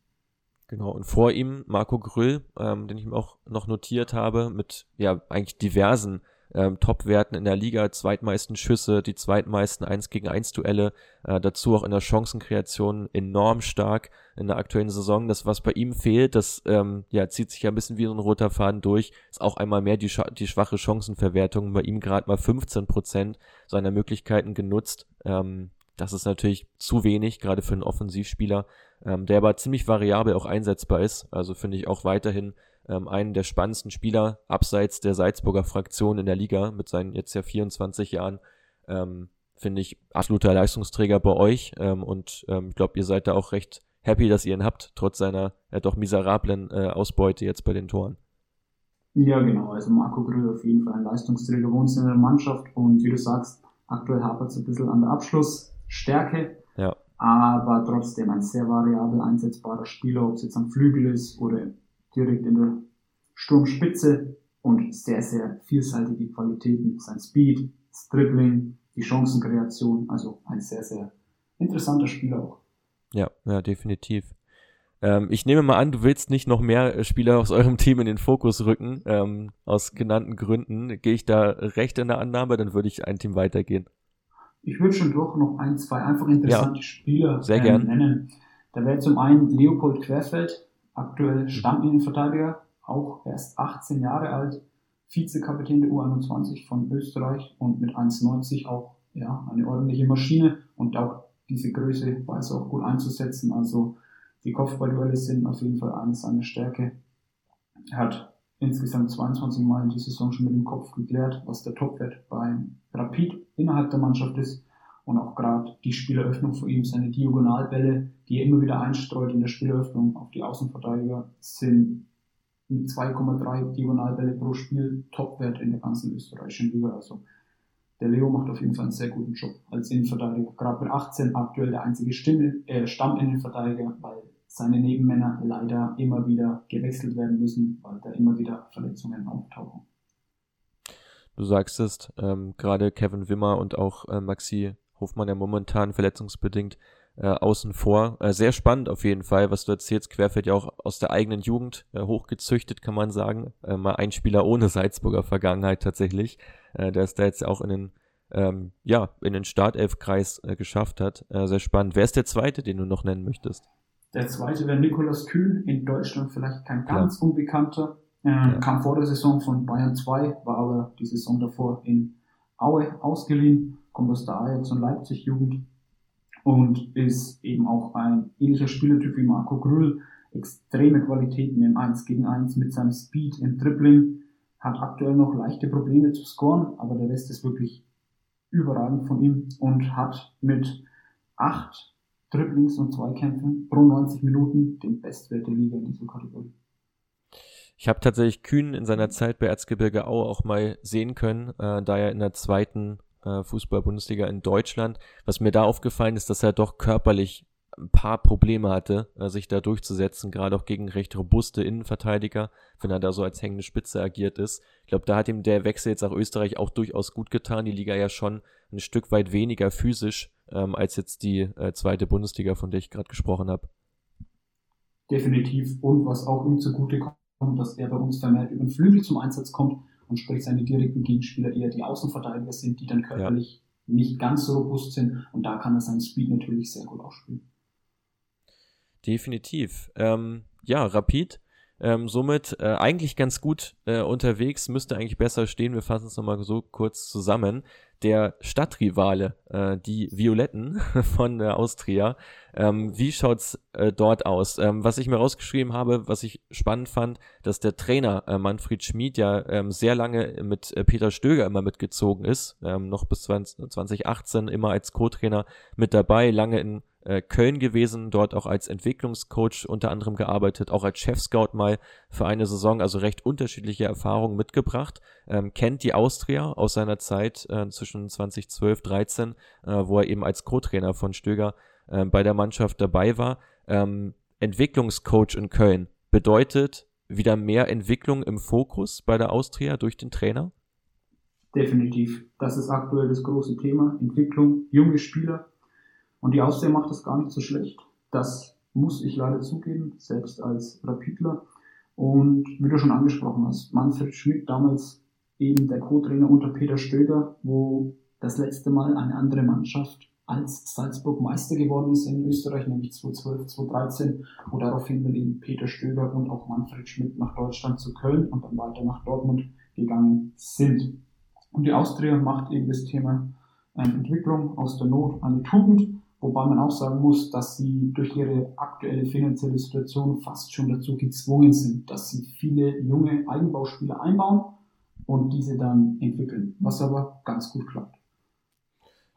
[SPEAKER 2] Genau, und vor ihm Marco Grüll, ähm, den ich mir auch noch notiert habe, mit ja eigentlich diversen ähm, Top-Werten in der Liga, zweitmeisten Schüsse, die zweitmeisten 1 gegen 1 Duelle, äh, dazu auch in der Chancenkreation enorm stark in der aktuellen Saison. Das, was bei ihm fehlt, das ähm, ja, zieht sich ja ein bisschen wie so ein roter Faden durch, ist auch einmal mehr die, die schwache Chancenverwertung. Bei ihm gerade mal 15 Prozent seiner Möglichkeiten genutzt. Ähm, das ist natürlich zu wenig, gerade für einen Offensivspieler, ähm, der aber ziemlich variabel auch einsetzbar ist. Also finde ich auch weiterhin ähm, einen der spannendsten Spieler abseits der Salzburger Fraktion in der Liga mit seinen jetzt ja 24 Jahren. Ähm, Finde ich absoluter Leistungsträger bei euch ähm, und ähm, ich glaube, ihr seid da auch recht happy, dass ihr ihn habt, trotz seiner ja, doch miserablen äh, Ausbeute jetzt bei den Toren.
[SPEAKER 3] Ja, genau. Also Marco Grüll auf jeden Fall ein Leistungsträger bei uns in der Mannschaft und wie du sagst, aktuell hapert es ein bisschen an der Abschlussstärke. Ja. Aber trotzdem ein sehr variabel einsetzbarer Spieler, ob es jetzt am Flügel ist oder direkt in der Sturmspitze und sehr, sehr vielseitige Qualitäten. Sein Speed, das Dribbling, die Chancenkreation, also ein sehr, sehr interessanter Spieler auch.
[SPEAKER 2] Ja, ja, definitiv. Ähm, ich nehme mal an, du willst nicht noch mehr Spieler aus eurem Team in den Fokus rücken, ähm, aus genannten Gründen. Gehe ich da recht in der Annahme, dann würde ich ein Team weitergehen.
[SPEAKER 3] Ich würde schon doch noch ein, zwei einfach interessante ja, Spieler
[SPEAKER 2] sehr ähm, gern.
[SPEAKER 3] nennen. Da wäre zum einen Leopold Querfeld, aktuell Stamminnenverteidiger, auch erst 18 Jahre alt, Vizekapitän der U21 von Österreich und mit 1,90 auch ja, eine ordentliche Maschine und auch diese Größe weiß er auch gut einzusetzen. Also die Kopfballduelle sind auf jeden Fall eine seiner Stärke. Er hat insgesamt 22 Mal in dieser Saison schon mit dem Kopf geklärt, was der Topwert beim Rapid innerhalb der Mannschaft ist und auch gerade die Spieleröffnung von ihm, seine Diagonalbälle, die er immer wieder einstreut in der Spieleröffnung auf die Außenverteidiger, sind mit 2,3 Diagonalbälle pro Spiel Topwert in der ganzen österreichischen Liga. Also der Leo macht auf jeden Fall einen sehr guten Job als Innenverteidiger. Gerade mit 18 aktuell der einzige Stimme, äh, Stamminnenverteidiger, weil seine Nebenmänner leider immer wieder gewechselt werden müssen, weil da immer wieder Verletzungen auftauchen.
[SPEAKER 2] Du sagst es, ähm, gerade Kevin Wimmer und auch äh, Maxi Hofmann ja momentan verletzungsbedingt äh, außen vor. Äh, sehr spannend auf jeden Fall, was du erzählst. Querfeld ja auch aus der eigenen Jugend äh, hochgezüchtet, kann man sagen. Äh, mal ein Spieler ohne Salzburger Vergangenheit tatsächlich, äh, der es da jetzt auch in den ähm, ja, in den Startelfkreis äh, geschafft hat. Äh, sehr spannend. Wer ist der zweite, den du noch nennen möchtest?
[SPEAKER 3] Der zweite wäre Nikolaus Kühn, in Deutschland vielleicht kein ganz Klar. unbekannter. Äh, ja. Kam vor der Saison von Bayern 2, war aber die Saison davor in Aue ausgeliehen kommt aus der Ajax und Leipzig Jugend und ist eben auch ein ähnlicher Spielertyp wie Marco Grüll. Extreme Qualitäten im 1 gegen 1 mit seinem Speed im Dribbling. Hat aktuell noch leichte Probleme zu scoren, aber der Rest ist wirklich überragend von ihm und hat mit acht Dribblings und Zweikämpfen pro 90 Minuten den Bestwert der Liga in dieser Kategorie.
[SPEAKER 2] Ich habe tatsächlich Kühn in seiner Zeit bei Erzgebirge Aue auch mal sehen können, äh, da er in der zweiten äh, Fußball-Bundesliga in Deutschland. Was mir da aufgefallen ist, dass er doch körperlich ein paar Probleme hatte, äh, sich da durchzusetzen, gerade auch gegen recht robuste Innenverteidiger, wenn er da so als hängende Spitze agiert ist. Ich glaube, da hat ihm der Wechsel jetzt nach Österreich auch durchaus gut getan. Die Liga ja schon ein Stück weit weniger physisch ähm, als jetzt die äh, zweite Bundesliga, von der ich gerade gesprochen habe.
[SPEAKER 3] Definitiv. Und was auch ihm zugute kommt, dass er bei uns vermehrt über den Flügel zum Einsatz kommt und sprich seine direkten Gegenspieler eher die Außenverteidiger sind, die dann körperlich ja. nicht ganz so robust sind. Und da kann er seinen Speed natürlich sehr gut ausspielen.
[SPEAKER 2] Definitiv. Ähm, ja, Rapid ähm, somit äh, eigentlich ganz gut äh, unterwegs, müsste eigentlich besser stehen. Wir fassen es nochmal so kurz zusammen. Der Stadtrivale, äh, die Violetten von der Austria. Ähm, wie schaut's äh, dort aus? Ähm, was ich mir rausgeschrieben habe, was ich spannend fand, dass der Trainer äh, Manfred Schmid ja ähm, sehr lange mit äh, Peter Stöger immer mitgezogen ist, ähm, noch bis 20, 2018 immer als Co-Trainer mit dabei, lange in äh, Köln gewesen, dort auch als Entwicklungscoach unter anderem gearbeitet, auch als Chef-Scout mal für eine Saison, also recht unterschiedliche Erfahrungen mitgebracht, ähm, kennt die Austria aus seiner Zeit äh, zwischen 2012, 13, äh, wo er eben als Co-Trainer von Stöger äh, bei der Mannschaft dabei war. Ähm, Entwicklungscoach in Köln bedeutet wieder mehr Entwicklung im Fokus bei der Austria durch den Trainer?
[SPEAKER 3] Definitiv. Das ist aktuell das große Thema. Entwicklung, junge Spieler, und die Austria macht das gar nicht so schlecht. Das muss ich leider zugeben, selbst als Rapidler. Und wie du schon angesprochen hast, Manfred Schmidt, damals eben der Co-Trainer unter Peter Stöger, wo das letzte Mal eine andere Mannschaft als Salzburg Meister geworden ist in Österreich, nämlich 2012, 2013, wo daraufhin dann eben Peter Stöger und auch Manfred Schmidt nach Deutschland zu Köln und dann weiter nach Dortmund gegangen sind. Und die Austria macht eben das Thema Entwicklung aus der Not die Tugend Wobei man auch sagen muss, dass sie durch ihre aktuelle finanzielle Situation fast schon dazu gezwungen sind, dass sie viele junge Eigenbauspieler einbauen und diese dann entwickeln, was aber ganz gut klappt.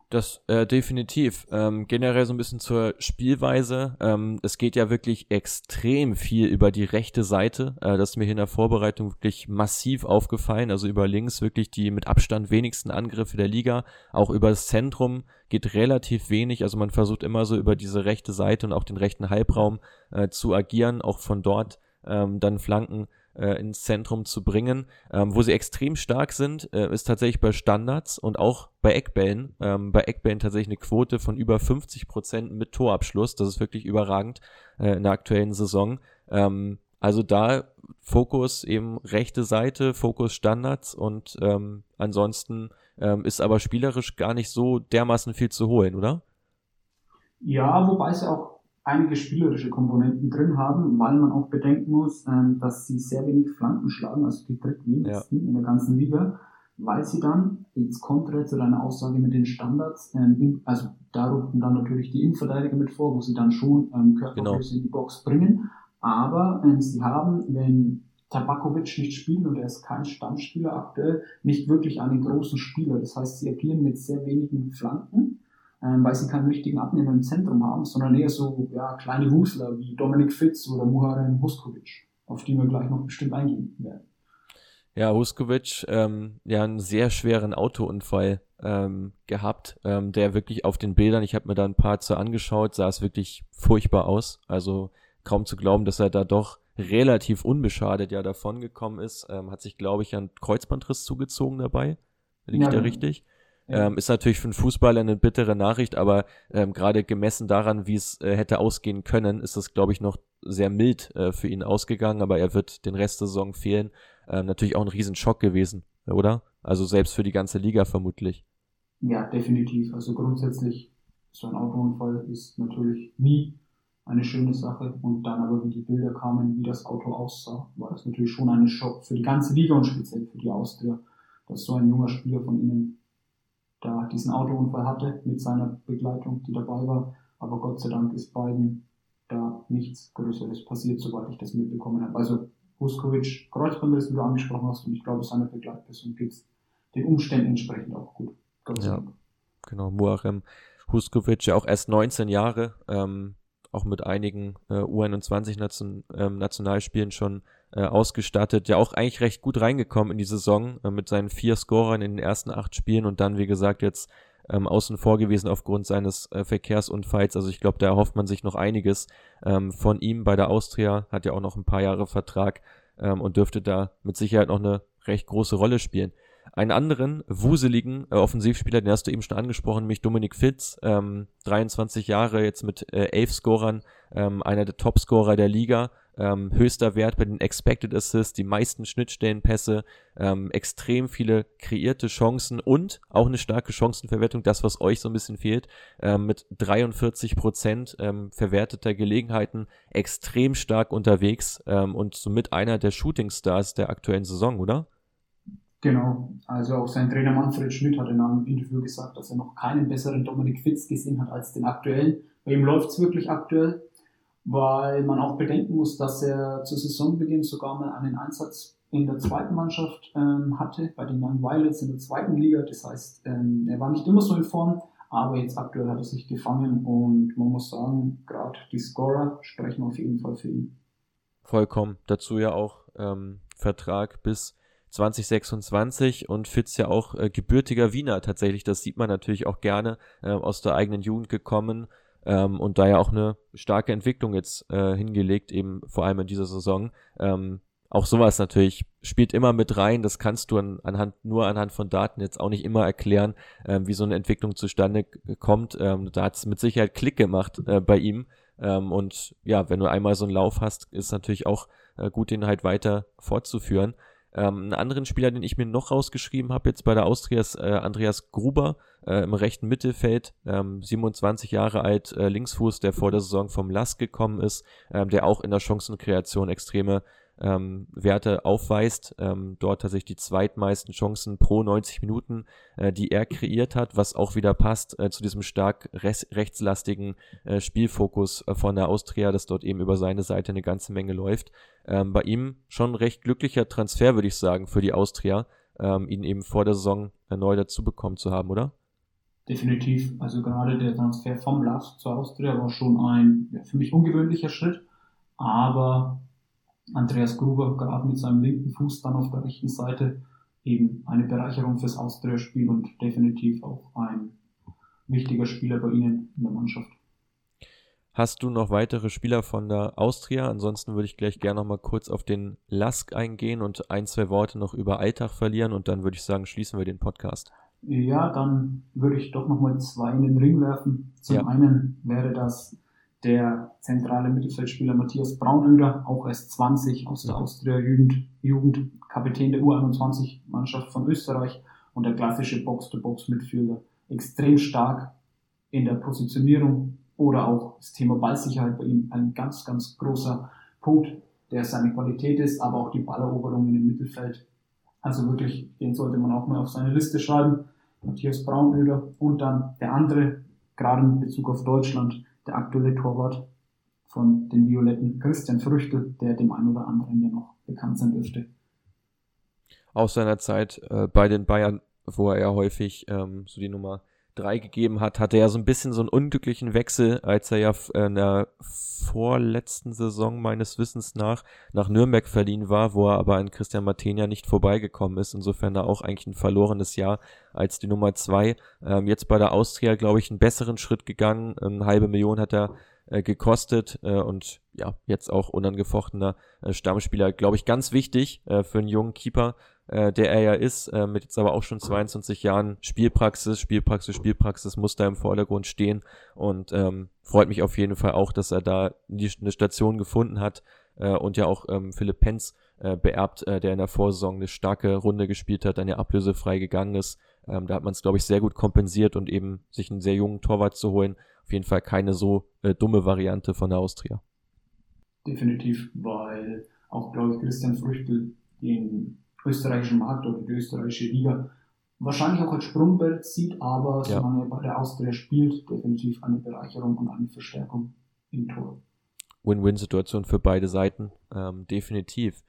[SPEAKER 2] Das äh, definitiv. Ähm, generell so ein bisschen zur Spielweise. Ähm, es geht ja wirklich extrem viel über die rechte Seite. Äh, das ist mir hier in der Vorbereitung wirklich massiv aufgefallen. Also über links wirklich die mit Abstand wenigsten Angriffe der Liga. Auch über das Zentrum geht relativ wenig. Also man versucht immer so über diese rechte Seite und auch den rechten Halbraum äh, zu agieren. Auch von dort ähm, dann Flanken äh, ins Zentrum zu bringen. Ähm, wo sie extrem stark sind, äh, ist tatsächlich bei Standards und auch bei Eckbällen. Ähm, bei Eckbällen tatsächlich eine Quote von über 50 Prozent mit Torabschluss. Das ist wirklich überragend äh, in der aktuellen Saison. Ähm, also da Fokus eben rechte Seite, Fokus Standards und ähm, ansonsten ähm, ist aber spielerisch gar nicht so dermaßen viel zu holen, oder?
[SPEAKER 3] Ja, wobei es ja auch einige spielerische Komponenten drin haben, weil man auch bedenken muss, ähm, dass sie sehr wenig Flanken schlagen, also die drittwenigsten ja. in der ganzen Liga, weil sie dann, ins Kontra zu deiner Aussage mit den Standards, ähm, also da rücken dann natürlich die Innenverteidiger mit vor, wo sie dann schon ähm, Körpergröße genau. in die Box bringen, aber sie haben, wenn Tabakovic nicht spielt und er ist kein Stammspieler aktuell, nicht wirklich einen großen Spieler. Das heißt, sie agieren mit sehr wenigen Flanken ähm, weil sie keinen richtigen Abnehmer im Zentrum haben, sondern eher so ja, kleine Husler wie Dominik Fitz oder Muharrem Huskovic, auf die wir gleich noch bestimmt eingehen werden.
[SPEAKER 2] Ja, Huskovic, ähm, ja, einen sehr schweren Autounfall ähm, gehabt, ähm, der wirklich auf den Bildern, ich habe mir da ein paar zu angeschaut, sah es wirklich furchtbar aus. Also kaum zu glauben, dass er da doch relativ unbeschadet ja davon gekommen ist. Ähm, hat sich, glaube ich, ein Kreuzbandriss zugezogen dabei. Liegt ja, da richtig? Ähm, ist natürlich für einen Fußballer eine bittere Nachricht, aber ähm, gerade gemessen daran, wie es äh, hätte ausgehen können, ist das, glaube ich, noch sehr mild äh, für ihn ausgegangen, aber er wird den Rest der Saison fehlen. Ähm, natürlich auch ein Riesenschock gewesen, oder? Also selbst für die ganze Liga vermutlich.
[SPEAKER 3] Ja, definitiv. Also grundsätzlich, so ein Autounfall ist natürlich nie eine schöne Sache. Und dann aber, wie die Bilder kamen, wie das Auto aussah, war das natürlich schon ein Schock für die ganze Liga und speziell für die Austria, dass so ein junger Spieler von ihnen da diesen Autounfall hatte mit seiner Begleitung, die dabei war. Aber Gott sei Dank ist beiden da nichts Größeres passiert, soweit ich das mitbekommen habe. Also Huskovic, Kreuzbandriss, wie du angesprochen hast, und ich glaube, seiner Begleitperson geht es den Umständen entsprechend auch gut.
[SPEAKER 2] Gott sei ja, Dank. Genau, Muarem Huskovic, ja auch erst 19 Jahre, ähm, auch mit einigen äh, U21-Nationalspielen ähm, schon äh, ausgestattet, ja auch eigentlich recht gut reingekommen in die Saison äh, mit seinen vier Scorern in den ersten acht Spielen und dann, wie gesagt, jetzt ähm, außen vor gewesen aufgrund seines äh, Verkehrsunfalls. Also ich glaube, da erhofft man sich noch einiges ähm, von ihm bei der Austria, hat ja auch noch ein paar Jahre Vertrag ähm, und dürfte da mit Sicherheit noch eine recht große Rolle spielen. Einen anderen wuseligen äh, Offensivspieler, den hast du eben schon angesprochen, nämlich Dominik Fitz, ähm, 23 Jahre, jetzt mit äh, elf Scorern, ähm, einer der Topscorer der Liga, ähm, höchster Wert bei den Expected Assists, die meisten Schnittstellenpässe, ähm, extrem viele kreierte Chancen und auch eine starke Chancenverwertung, das, was euch so ein bisschen fehlt, ähm, mit 43 Prozent ähm, verwerteter Gelegenheiten, extrem stark unterwegs ähm, und somit einer der Shooting Stars der aktuellen Saison, oder?
[SPEAKER 3] Genau, also auch sein Trainer Manfred Schmidt hat in einem Interview gesagt, dass er noch keinen besseren Dominik Fitz gesehen hat als den aktuellen. Bei ihm läuft es wirklich aktuell weil man auch bedenken muss, dass er zu Saisonbeginn sogar mal einen Einsatz in der zweiten Mannschaft ähm, hatte, bei den Young Violets in der zweiten Liga. Das heißt, ähm, er war nicht immer so in Form, aber jetzt aktuell hat er sich gefangen und man muss sagen, gerade die Scorer sprechen auf jeden Fall für ihn.
[SPEAKER 2] Vollkommen. Dazu ja auch ähm, Vertrag bis 2026 und Fitz ja auch äh, gebürtiger Wiener tatsächlich. Das sieht man natürlich auch gerne äh, aus der eigenen Jugend gekommen ähm, und da ja auch eine starke Entwicklung jetzt äh, hingelegt, eben vor allem in dieser Saison. Ähm, auch sowas natürlich spielt immer mit rein. Das kannst du an, anhand, nur anhand von Daten jetzt auch nicht immer erklären, ähm, wie so eine Entwicklung zustande kommt. Ähm, da hat es mit Sicherheit Klick gemacht äh, bei ihm. Ähm, und ja, wenn du einmal so einen Lauf hast, ist natürlich auch äh, gut, den halt weiter fortzuführen. Ähm, einen anderen Spieler, den ich mir noch rausgeschrieben habe, jetzt bei der Austria, ist äh, Andreas Gruber äh, im rechten Mittelfeld, ähm, 27 Jahre alt, äh, Linksfuß, der vor der Saison vom Lask gekommen ist, ähm, der auch in der Chancenkreation extreme ähm, Werte aufweist. Ähm, dort tatsächlich die zweitmeisten Chancen pro 90 Minuten, äh, die er kreiert hat, was auch wieder passt äh, zu diesem stark rechtslastigen äh, Spielfokus äh, von der Austria, dass dort eben über seine Seite eine ganze Menge läuft. Ähm, bei ihm schon recht glücklicher Transfer, würde ich sagen, für die Austria, ähm, ihn eben vor der Saison neu dazu bekommen zu haben, oder?
[SPEAKER 3] Definitiv. Also gerade der Transfer vom Last zur Austria war schon ein ja, für mich ungewöhnlicher Schritt, aber Andreas Gruber gerade mit seinem linken Fuß dann auf der rechten Seite eben eine Bereicherung fürs Austria-Spiel und definitiv auch ein wichtiger Spieler bei Ihnen in der Mannschaft.
[SPEAKER 2] Hast du noch weitere Spieler von der Austria? Ansonsten würde ich gleich gerne noch mal kurz auf den Lask eingehen und ein, zwei Worte noch über Alltag verlieren und dann würde ich sagen, schließen wir den Podcast.
[SPEAKER 3] Ja, dann würde ich doch noch mal zwei in den Ring werfen. Zum ja. einen wäre das der zentrale Mittelfeldspieler Matthias Braunöder, auch erst 20 aus der Austria-Jugend, Jugend, Kapitän der U21-Mannschaft von Österreich und der klassische Box-to-Box-Midfielder. Extrem stark in der Positionierung oder auch das Thema Ballsicherheit bei ihm ein ganz, ganz großer Punkt, der seine Qualität ist, aber auch die Balleroberung in dem Mittelfeld. Also wirklich, den sollte man auch mal auf seine Liste schreiben. Matthias Braunöder und dann der andere, gerade in Bezug auf Deutschland, der aktuelle Torwart von den Violetten, Christian Früchtel, der dem einen oder anderen ja noch bekannt sein dürfte.
[SPEAKER 2] Aus seiner Zeit äh, bei den Bayern, wo er ja häufig ähm, so die Nummer 3 gegeben hat, hatte er so ein bisschen so einen unglücklichen Wechsel, als er ja in der vorletzten Saison meines Wissens nach nach Nürnberg verliehen war, wo er aber an Christian Martenia nicht vorbeigekommen ist. Insofern da auch eigentlich ein verlorenes Jahr als die Nummer 2. Ähm, jetzt bei der Austria, glaube ich, einen besseren Schritt gegangen. Eine halbe Million hat er äh, gekostet äh, und ja, jetzt auch unangefochtener äh, Stammspieler, glaube ich, ganz wichtig äh, für einen jungen Keeper, äh, der er ja ist, äh, mit jetzt aber auch schon 22 Jahren Spielpraxis, Spielpraxis, Spielpraxis muss da im Vordergrund stehen und ähm, freut mich auf jeden Fall auch, dass er da eine Station gefunden hat äh, und ja auch ähm, Philipp Penz äh, beerbt, äh, der in der Vorsaison eine starke Runde gespielt hat, dann ja ablösefrei gegangen ist. Ähm, da hat man es, glaube ich, sehr gut kompensiert und eben sich einen sehr jungen Torwart zu holen. Auf jeden Fall keine so äh, dumme Variante von der Austria.
[SPEAKER 3] Definitiv, weil auch, glaube ich, Christian Früchtel den österreichischen Markt oder die österreichische Liga wahrscheinlich auch als Sprungbrett sieht, aber ja. solange er bei der Austria spielt, definitiv eine Bereicherung und eine Verstärkung im Tor.
[SPEAKER 2] Win-Win-Situation für beide Seiten, ähm, definitiv.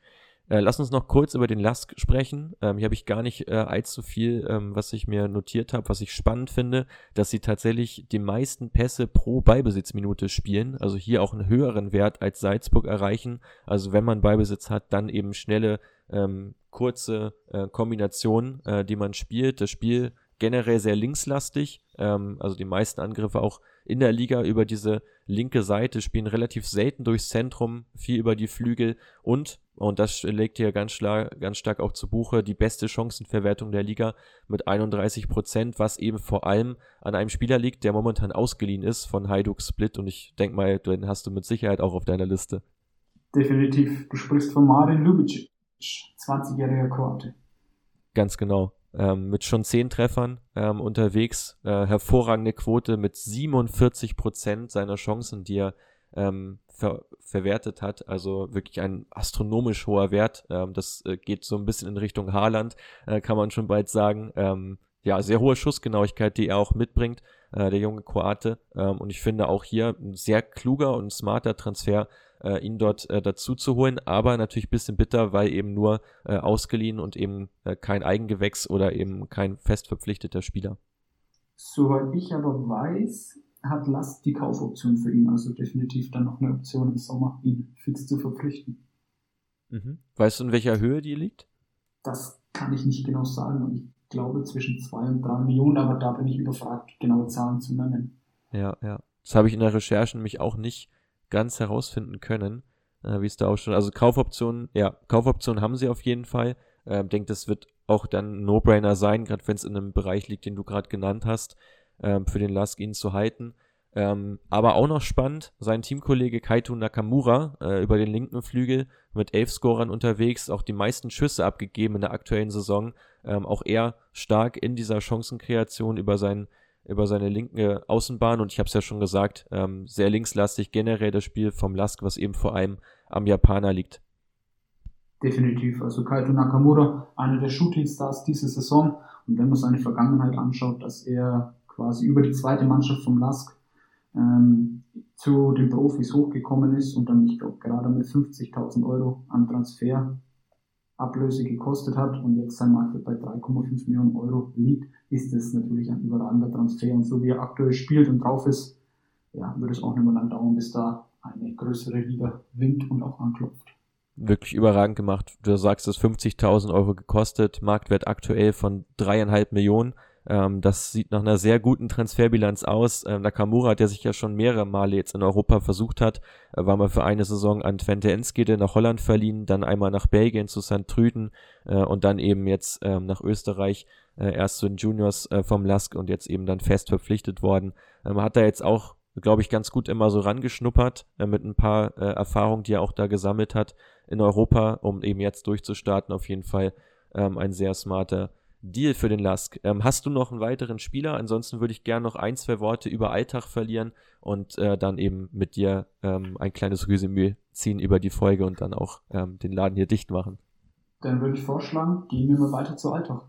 [SPEAKER 2] Äh, lass uns noch kurz über den Lask sprechen. Ähm, hier habe ich gar nicht äh, allzu viel, ähm, was ich mir notiert habe, was ich spannend finde, dass sie tatsächlich die meisten Pässe pro Beibesitzminute spielen, also hier auch einen höheren Wert als Salzburg erreichen. Also wenn man Beibesitz hat, dann eben schnelle, ähm, kurze äh, Kombinationen, äh, die man spielt. Das Spiel generell sehr linkslastig. Ähm, also die meisten Angriffe auch in der Liga über diese linke Seite, spielen relativ selten durchs Zentrum, viel über die Flügel und, und das legt hier ganz, ganz stark auch zu Buche, die beste Chancenverwertung der Liga mit 31 Prozent, was eben vor allem an einem Spieler liegt, der momentan ausgeliehen ist von Hajduk Split und ich denke mal, den hast du mit Sicherheit auch auf deiner Liste.
[SPEAKER 3] Definitiv. Du sprichst von Marin Lubicic, 20-jähriger Kroate.
[SPEAKER 2] Ganz genau ähm, mit schon zehn Treffern ähm, unterwegs, äh, hervorragende Quote mit 47 Prozent seiner Chancen, die er ähm, ver verwertet hat. Also wirklich ein astronomisch hoher Wert. Ähm, das äh, geht so ein bisschen in Richtung Haaland, äh, kann man schon bald sagen. Ähm, ja, sehr hohe Schussgenauigkeit, die er auch mitbringt, äh, der junge Kroate. Ähm, und ich finde auch hier ein sehr kluger und smarter Transfer äh, ihn dort äh, dazu zu holen, aber natürlich ein bisschen bitter, weil eben nur äh, ausgeliehen und eben äh, kein Eigengewächs oder eben kein fest verpflichteter Spieler.
[SPEAKER 3] Soweit ich aber weiß, hat Last die Kaufoption für ihn, also definitiv dann noch eine Option im Sommer, ihn fix zu verpflichten.
[SPEAKER 2] Mhm. Weißt du, in welcher Höhe die liegt?
[SPEAKER 3] Das kann ich nicht genau sagen und ich glaube zwischen zwei und drei Millionen, aber da bin ich überfragt, genaue Zahlen zu nennen.
[SPEAKER 2] Ja, ja. Das habe ich in der Recherche nämlich auch nicht ganz herausfinden können, äh, wie es da auch schon, also Kaufoptionen, ja, Kaufoptionen haben sie auf jeden Fall. Ähm, denke, das wird auch dann No-Brainer sein, gerade wenn es in einem Bereich liegt, den du gerade genannt hast, ähm, für den Lask ihn zu halten. Ähm, aber auch noch spannend, sein Teamkollege Kaito Nakamura äh, über den linken Flügel mit elf Scorern unterwegs, auch die meisten Schüsse abgegeben in der aktuellen Saison. Ähm, auch er stark in dieser Chancenkreation über seinen über seine linke Außenbahn und ich habe es ja schon gesagt, ähm, sehr linkslastig generell das Spiel vom Lask, was eben vor allem am Japaner liegt.
[SPEAKER 3] Definitiv. Also Kaito Nakamura, einer der Shootingstars diese Saison. Und wenn man seine Vergangenheit anschaut, dass er quasi über die zweite Mannschaft vom Lask ähm, zu den Profis hochgekommen ist und dann, ich glaube, gerade mit 50.000 Euro an Transfer Ablöse gekostet hat und jetzt sein Marktwert bei 3,5 Millionen Euro liegt, ist es natürlich ein überragender Transfer. Und so wie er aktuell spielt und drauf ist, ja, wird es auch nicht mehr lang dauern, bis da eine größere Liga winkt und auch anklopft.
[SPEAKER 2] Wirklich überragend gemacht. Du sagst, es 50.000 Euro gekostet, Marktwert aktuell von dreieinhalb Millionen. Ähm, das sieht nach einer sehr guten Transferbilanz aus. Ähm, Nakamura, der sich ja schon mehrere Male jetzt in Europa versucht hat, äh, war mal für eine Saison an Twente Enskede nach Holland verliehen, dann einmal nach Belgien zu St. Trüden äh, und dann eben jetzt ähm, nach Österreich, äh, erst zu den Juniors äh, vom Lask und jetzt eben dann fest verpflichtet worden. Ähm, hat er jetzt auch glaube ich, ganz gut immer so rangeschnuppert äh, mit ein paar äh, Erfahrungen, die er auch da gesammelt hat in Europa, um eben jetzt durchzustarten. Auf jeden Fall ähm, ein sehr smarter Deal für den Lask. Ähm, hast du noch einen weiteren Spieler? Ansonsten würde ich gerne noch ein, zwei Worte über Alltag verlieren und äh, dann eben mit dir ähm, ein kleines Resümee ziehen über die Folge und dann auch ähm, den Laden hier dicht machen.
[SPEAKER 3] Dann würde ich vorschlagen, gehen wir mal weiter zu Alltag.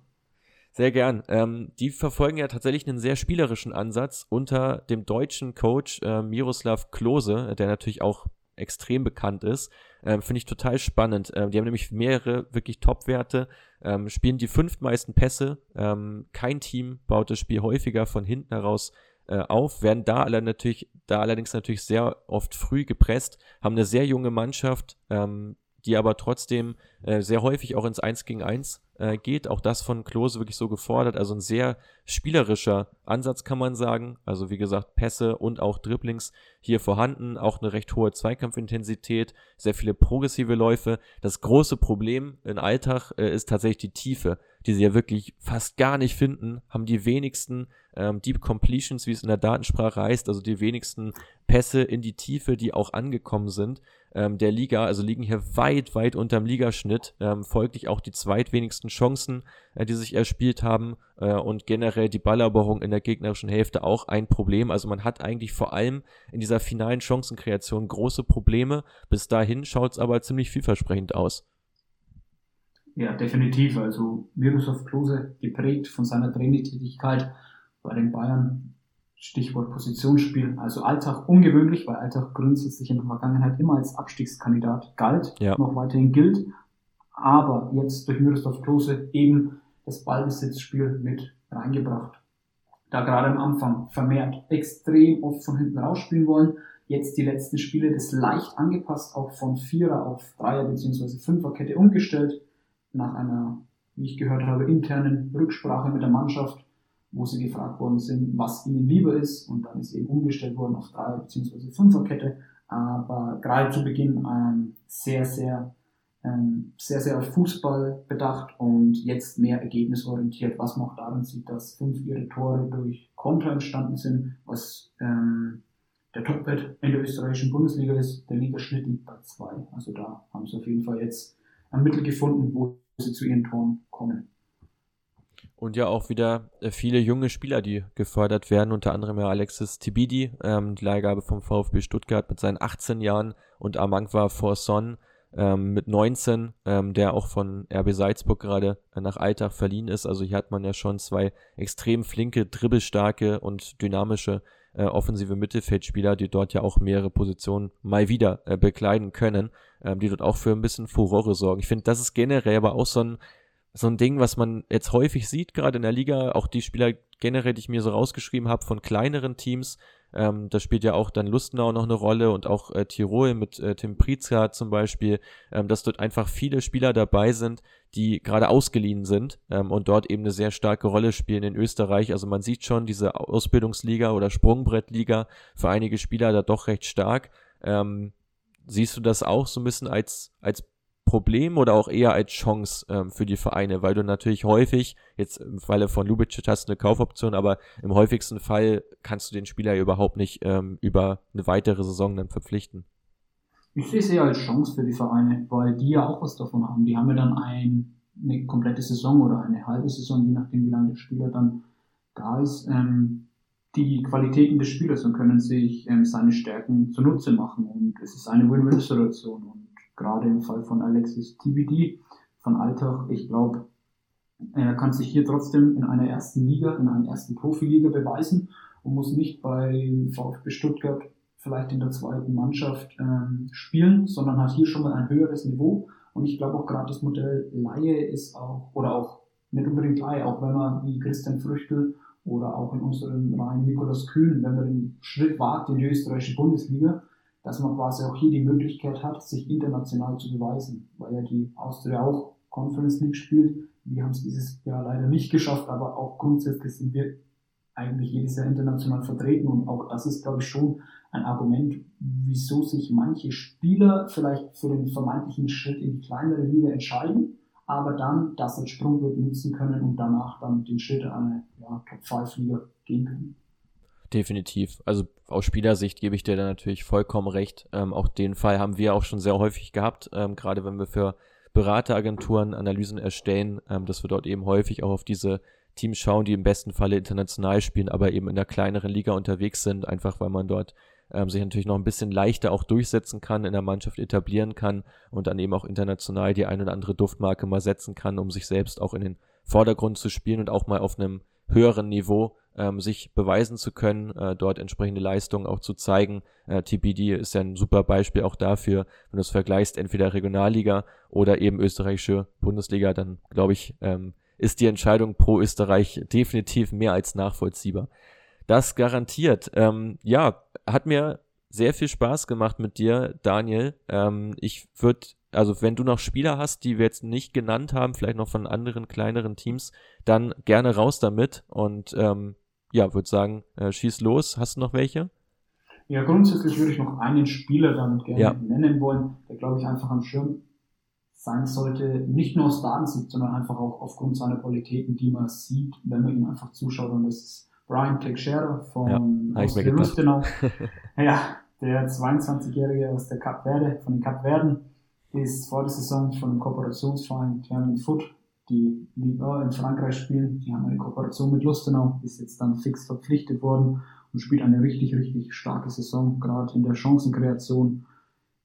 [SPEAKER 2] Sehr gern. Ähm, die verfolgen ja tatsächlich einen sehr spielerischen Ansatz unter dem deutschen Coach äh, Miroslav Klose, der natürlich auch extrem bekannt ist. Ähm, Finde ich total spannend. Ähm, die haben nämlich mehrere wirklich Top-Werte, ähm, spielen die fünftmeisten Pässe. Ähm, kein Team baut das Spiel häufiger von hinten heraus äh, auf, werden da, alle natürlich, da allerdings natürlich sehr oft früh gepresst, haben eine sehr junge Mannschaft, ähm, die aber trotzdem äh, sehr häufig auch ins 1 gegen 1 äh, geht. Auch das von Klose wirklich so gefordert. Also ein sehr spielerischer Ansatz kann man sagen. Also wie gesagt, Pässe und auch Dribblings hier vorhanden. Auch eine recht hohe Zweikampfintensität, sehr viele progressive Läufe. Das große Problem im Alltag äh, ist tatsächlich die Tiefe, die sie ja wirklich fast gar nicht finden. Haben die wenigsten ähm, Deep Completions, wie es in der Datensprache heißt, also die wenigsten Pässe in die Tiefe, die auch angekommen sind ähm, der Liga, also liegen hier weit, weit unterm Ligaschnitt, ähm, folglich auch die zweitwenigsten Chancen, äh, die sich erspielt haben äh, und generell die Balleroberung in der gegnerischen Hälfte auch ein Problem. Also man hat eigentlich vor allem in dieser finalen Chancenkreation große Probleme. Bis dahin schaut es aber ziemlich vielversprechend aus.
[SPEAKER 3] Ja, definitiv. Also Miroslav Klose geprägt von seiner Trainingstätigkeit bei den Bayern Stichwort Positionsspiel, also Alltag ungewöhnlich, weil Alltag grundsätzlich in der Vergangenheit immer als Abstiegskandidat galt, ja. noch weiterhin gilt, aber jetzt durch Miroslav Klose eben das Ballbesitzspiel mit reingebracht. Da gerade am Anfang vermehrt extrem oft von hinten rausspielen wollen, jetzt die letzten Spiele das leicht angepasst, auch von Vierer auf Dreier bzw. Fünferkette umgestellt, nach einer, wie ich gehört habe, internen Rücksprache mit der Mannschaft wo sie gefragt worden sind, was ihnen lieber ist. Und dann ist eben umgestellt worden auf drei bzw. Fünferkette. Aber gerade zu Beginn ähm, sehr, sehr, ähm, sehr, sehr auf Fußball bedacht und jetzt mehr ergebnisorientiert, was man auch darin sieht, dass fünf ihre Tore durch Konter entstanden sind, was ähm, der Topwert in der österreichischen Bundesliga ist. Der Ligaschnitt liegt bei zwei. Also da haben sie auf jeden Fall jetzt ein Mittel gefunden, wo sie zu ihren Toren kommen.
[SPEAKER 2] Und ja auch wieder äh, viele junge Spieler, die gefördert werden, unter anderem ja Alexis Tibidi, ähm, die Leihgabe vom VfB Stuttgart mit seinen 18 Jahren und Amangwa Forson ähm, mit 19, ähm, der auch von RB Salzburg gerade äh, nach Alltag verliehen ist. Also hier hat man ja schon zwei extrem flinke, dribbelstarke und dynamische äh, offensive Mittelfeldspieler, die dort ja auch mehrere Positionen mal wieder äh, bekleiden können, ähm, die dort auch für ein bisschen Furore sorgen. Ich finde, das ist generell aber auch so ein so ein Ding, was man jetzt häufig sieht, gerade in der Liga, auch die Spieler generell, die ich mir so rausgeschrieben habe von kleineren Teams, ähm, da spielt ja auch dann Lustenau noch eine Rolle und auch äh, Tirol mit äh, Tim Prizka zum Beispiel, ähm, dass dort einfach viele Spieler dabei sind, die gerade ausgeliehen sind ähm, und dort eben eine sehr starke Rolle spielen in Österreich. Also man sieht schon diese Ausbildungsliga oder Sprungbrettliga für einige Spieler da doch recht stark. Ähm, siehst du das auch so ein bisschen als, als Problem oder auch eher als Chance ähm, für die Vereine, weil du natürlich häufig, jetzt im Falle von Lubicic hast du eine Kaufoption, aber im häufigsten Fall kannst du den Spieler überhaupt nicht ähm, über eine weitere Saison dann verpflichten.
[SPEAKER 3] Ich sehe es eher als Chance für die Vereine, weil die ja auch was davon haben. Die haben ja dann ein, eine komplette Saison oder eine halbe Saison, je nachdem wie lange der Spieler dann da ist, ähm, die Qualitäten des Spielers und können sich ähm, seine Stärken zunutze machen. Und es ist eine Win-Win-Situation. Und gerade im Fall von Alexis TBD von Alltag, ich glaube, er kann sich hier trotzdem in einer ersten Liga, in einer ersten Profiliga beweisen und muss nicht bei VfB Stuttgart vielleicht in der zweiten Mannschaft ähm, spielen, sondern hat hier schon mal ein höheres Niveau. Und ich glaube auch gerade das Modell Laie ist auch, oder auch nicht unbedingt Laie, auch wenn man wie Christian Früchtel oder auch in unseren Reihen Nikolaus Kühn, wenn man den Schritt wagt in die österreichische Bundesliga, dass man quasi auch hier die Möglichkeit hat, sich international zu beweisen, weil ja die Austria auch Conference League spielt. Wir haben es dieses Jahr leider nicht geschafft, aber auch grundsätzlich sind wir eigentlich jedes Jahr international vertreten und auch das ist, glaube ich, schon ein Argument, wieso sich manche Spieler vielleicht für den vermeintlichen Schritt in die kleinere Liga entscheiden, aber dann das als Sprungbrett nutzen können und danach dann den Schritt an eine ja, Top-5-Liga gehen können.
[SPEAKER 2] Definitiv. Also aus Spielersicht gebe ich dir da natürlich vollkommen recht. Ähm, auch den Fall haben wir auch schon sehr häufig gehabt, ähm, gerade wenn wir für Berateragenturen Analysen erstellen, ähm, dass wir dort eben häufig auch auf diese Teams schauen, die im besten Falle international spielen, aber eben in der kleineren Liga unterwegs sind, einfach weil man dort ähm, sich natürlich noch ein bisschen leichter auch durchsetzen kann, in der Mannschaft etablieren kann und dann eben auch international die ein oder andere Duftmarke mal setzen kann, um sich selbst auch in den Vordergrund zu spielen und auch mal auf einem höheren Niveau ähm, sich beweisen zu können, äh, dort entsprechende Leistungen auch zu zeigen. Äh, TPD ist ja ein super Beispiel auch dafür, wenn du es vergleichst, entweder Regionalliga oder eben österreichische Bundesliga, dann glaube ich, ähm, ist die Entscheidung pro Österreich definitiv mehr als nachvollziehbar. Das garantiert. Ähm, ja, hat mir sehr viel Spaß gemacht mit dir, Daniel. Ähm, ich würde also wenn du noch Spieler hast, die wir jetzt nicht genannt haben, vielleicht noch von anderen kleineren Teams, dann gerne raus damit und ähm, ja, würde sagen, äh, schieß los. Hast du noch welche?
[SPEAKER 3] Ja, grundsätzlich würde ich noch einen Spieler damit gerne ja. nennen wollen, der glaube ich einfach am Schirm sein sollte, nicht nur aus Datensicht, sondern einfach auch aufgrund seiner Qualitäten, die man sieht, wenn man ihm einfach zuschaut. Und das ist Brian Teixeira von
[SPEAKER 2] ja, aus Lustenau.
[SPEAKER 3] ja, der 22-Jährige aus der Cap Verde, von den Cap Verden ist vor der Saison von dem Kooperationsverein Clermont Foot, die Liga in Frankreich spielen. Die haben eine Kooperation mit Lustenau, ist jetzt dann fix verpflichtet worden und spielt eine richtig, richtig starke Saison, gerade in der Chancenkreation,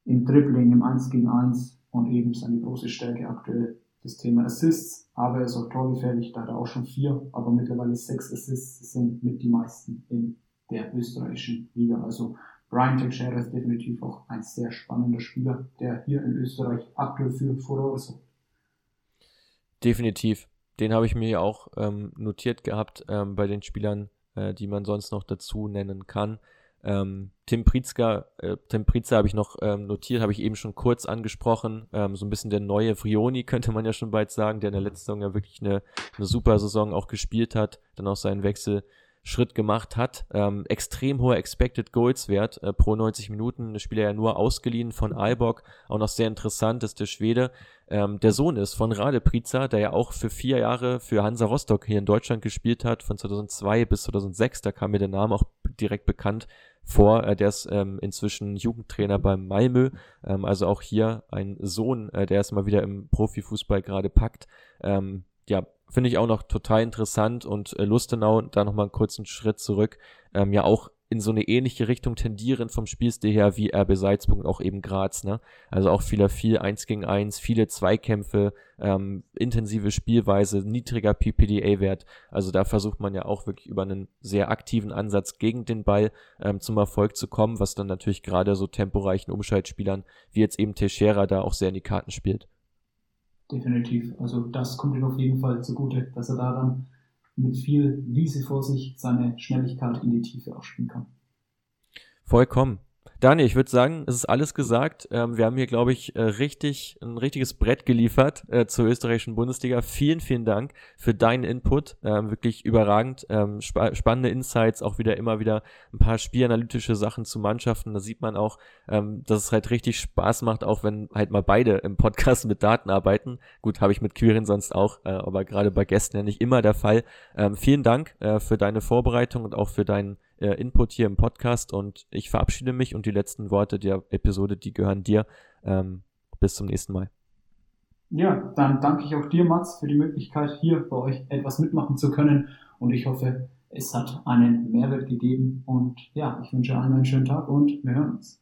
[SPEAKER 3] im Dribbling, im 1 gegen 1 und eben seine große Stärke aktuell das Thema Assists, aber er ist auch torgefährlich, da hat er auch schon vier, aber mittlerweile sechs Assists sind mit die meisten in der österreichischen Liga. Also Brian Teixeira ist definitiv auch ein sehr spannender Spieler, der hier in Österreich aktuell für Furore sorgt.
[SPEAKER 2] Definitiv. Den habe ich mir auch ähm, notiert gehabt ähm, bei den Spielern, äh, die man sonst noch dazu nennen kann. Ähm, Tim Pritzker, äh, Tim Pritzker habe ich noch ähm, notiert, habe ich eben schon kurz angesprochen. Ähm, so ein bisschen der neue Frioni, könnte man ja schon bald sagen, der in der letzten Saison ja wirklich eine, eine super Saison auch gespielt hat, dann auch seinen Wechsel Schritt gemacht hat. Ähm, extrem hoher Expected Goals Wert äh, pro 90 Minuten. Der Spieler ja nur ausgeliehen von Aalborg. Auch noch sehr interessant ist der Schwede. Ähm, der Sohn ist von Rade Priza, der ja auch für vier Jahre für Hansa Rostock hier in Deutschland gespielt hat, von 2002 bis 2006. Da kam mir der Name auch direkt bekannt vor. Äh, der ist ähm, inzwischen Jugendtrainer beim Malmö. Ähm, also auch hier ein Sohn, äh, der es mal wieder im Profifußball gerade packt. Ähm, ja, finde ich auch noch total interessant und äh, Lustenau, da nochmal einen kurzen Schritt zurück, ähm, ja auch in so eine ähnliche Richtung tendieren vom Spielstil her wie RB Salzburg und auch eben Graz, ne? Also auch vieler viel eins gegen eins, viele Zweikämpfe, ähm, intensive Spielweise, niedriger PPDA-Wert. Also da versucht man ja auch wirklich über einen sehr aktiven Ansatz gegen den Ball ähm, zum Erfolg zu kommen, was dann natürlich gerade so temporeichen Umschaltspielern wie jetzt eben Teixeira da auch sehr in die Karten spielt.
[SPEAKER 3] Definitiv. Also das kommt ihm auf jeden Fall zugute, dass er da dann mit viel Wiese vor sich seine Schnelligkeit in die Tiefe auch spielen kann.
[SPEAKER 2] Vollkommen. Daniel, ich würde sagen, es ist alles gesagt. Ähm, wir haben hier, glaube ich, äh, richtig ein richtiges Brett geliefert äh, zur österreichischen Bundesliga. Vielen, vielen Dank für deinen Input. Ähm, wirklich überragend. Ähm, spa spannende Insights, auch wieder immer wieder ein paar spielanalytische Sachen zu Mannschaften. Da sieht man auch, ähm, dass es halt richtig Spaß macht, auch wenn halt mal beide im Podcast mit Daten arbeiten. Gut, habe ich mit Quirin sonst auch, äh, aber gerade bei Gästen ja nicht immer der Fall. Ähm, vielen Dank äh, für deine Vorbereitung und auch für deinen äh, Input hier im Podcast und ich verabschiede mich und die letzten Worte der Episode, die gehören dir. Ähm, bis zum nächsten Mal.
[SPEAKER 3] Ja, dann danke ich auch dir, Mats, für die Möglichkeit, hier bei euch etwas mitmachen zu können und ich hoffe, es hat einen Mehrwert gegeben und ja, ich wünsche allen einen schönen Tag und wir hören uns.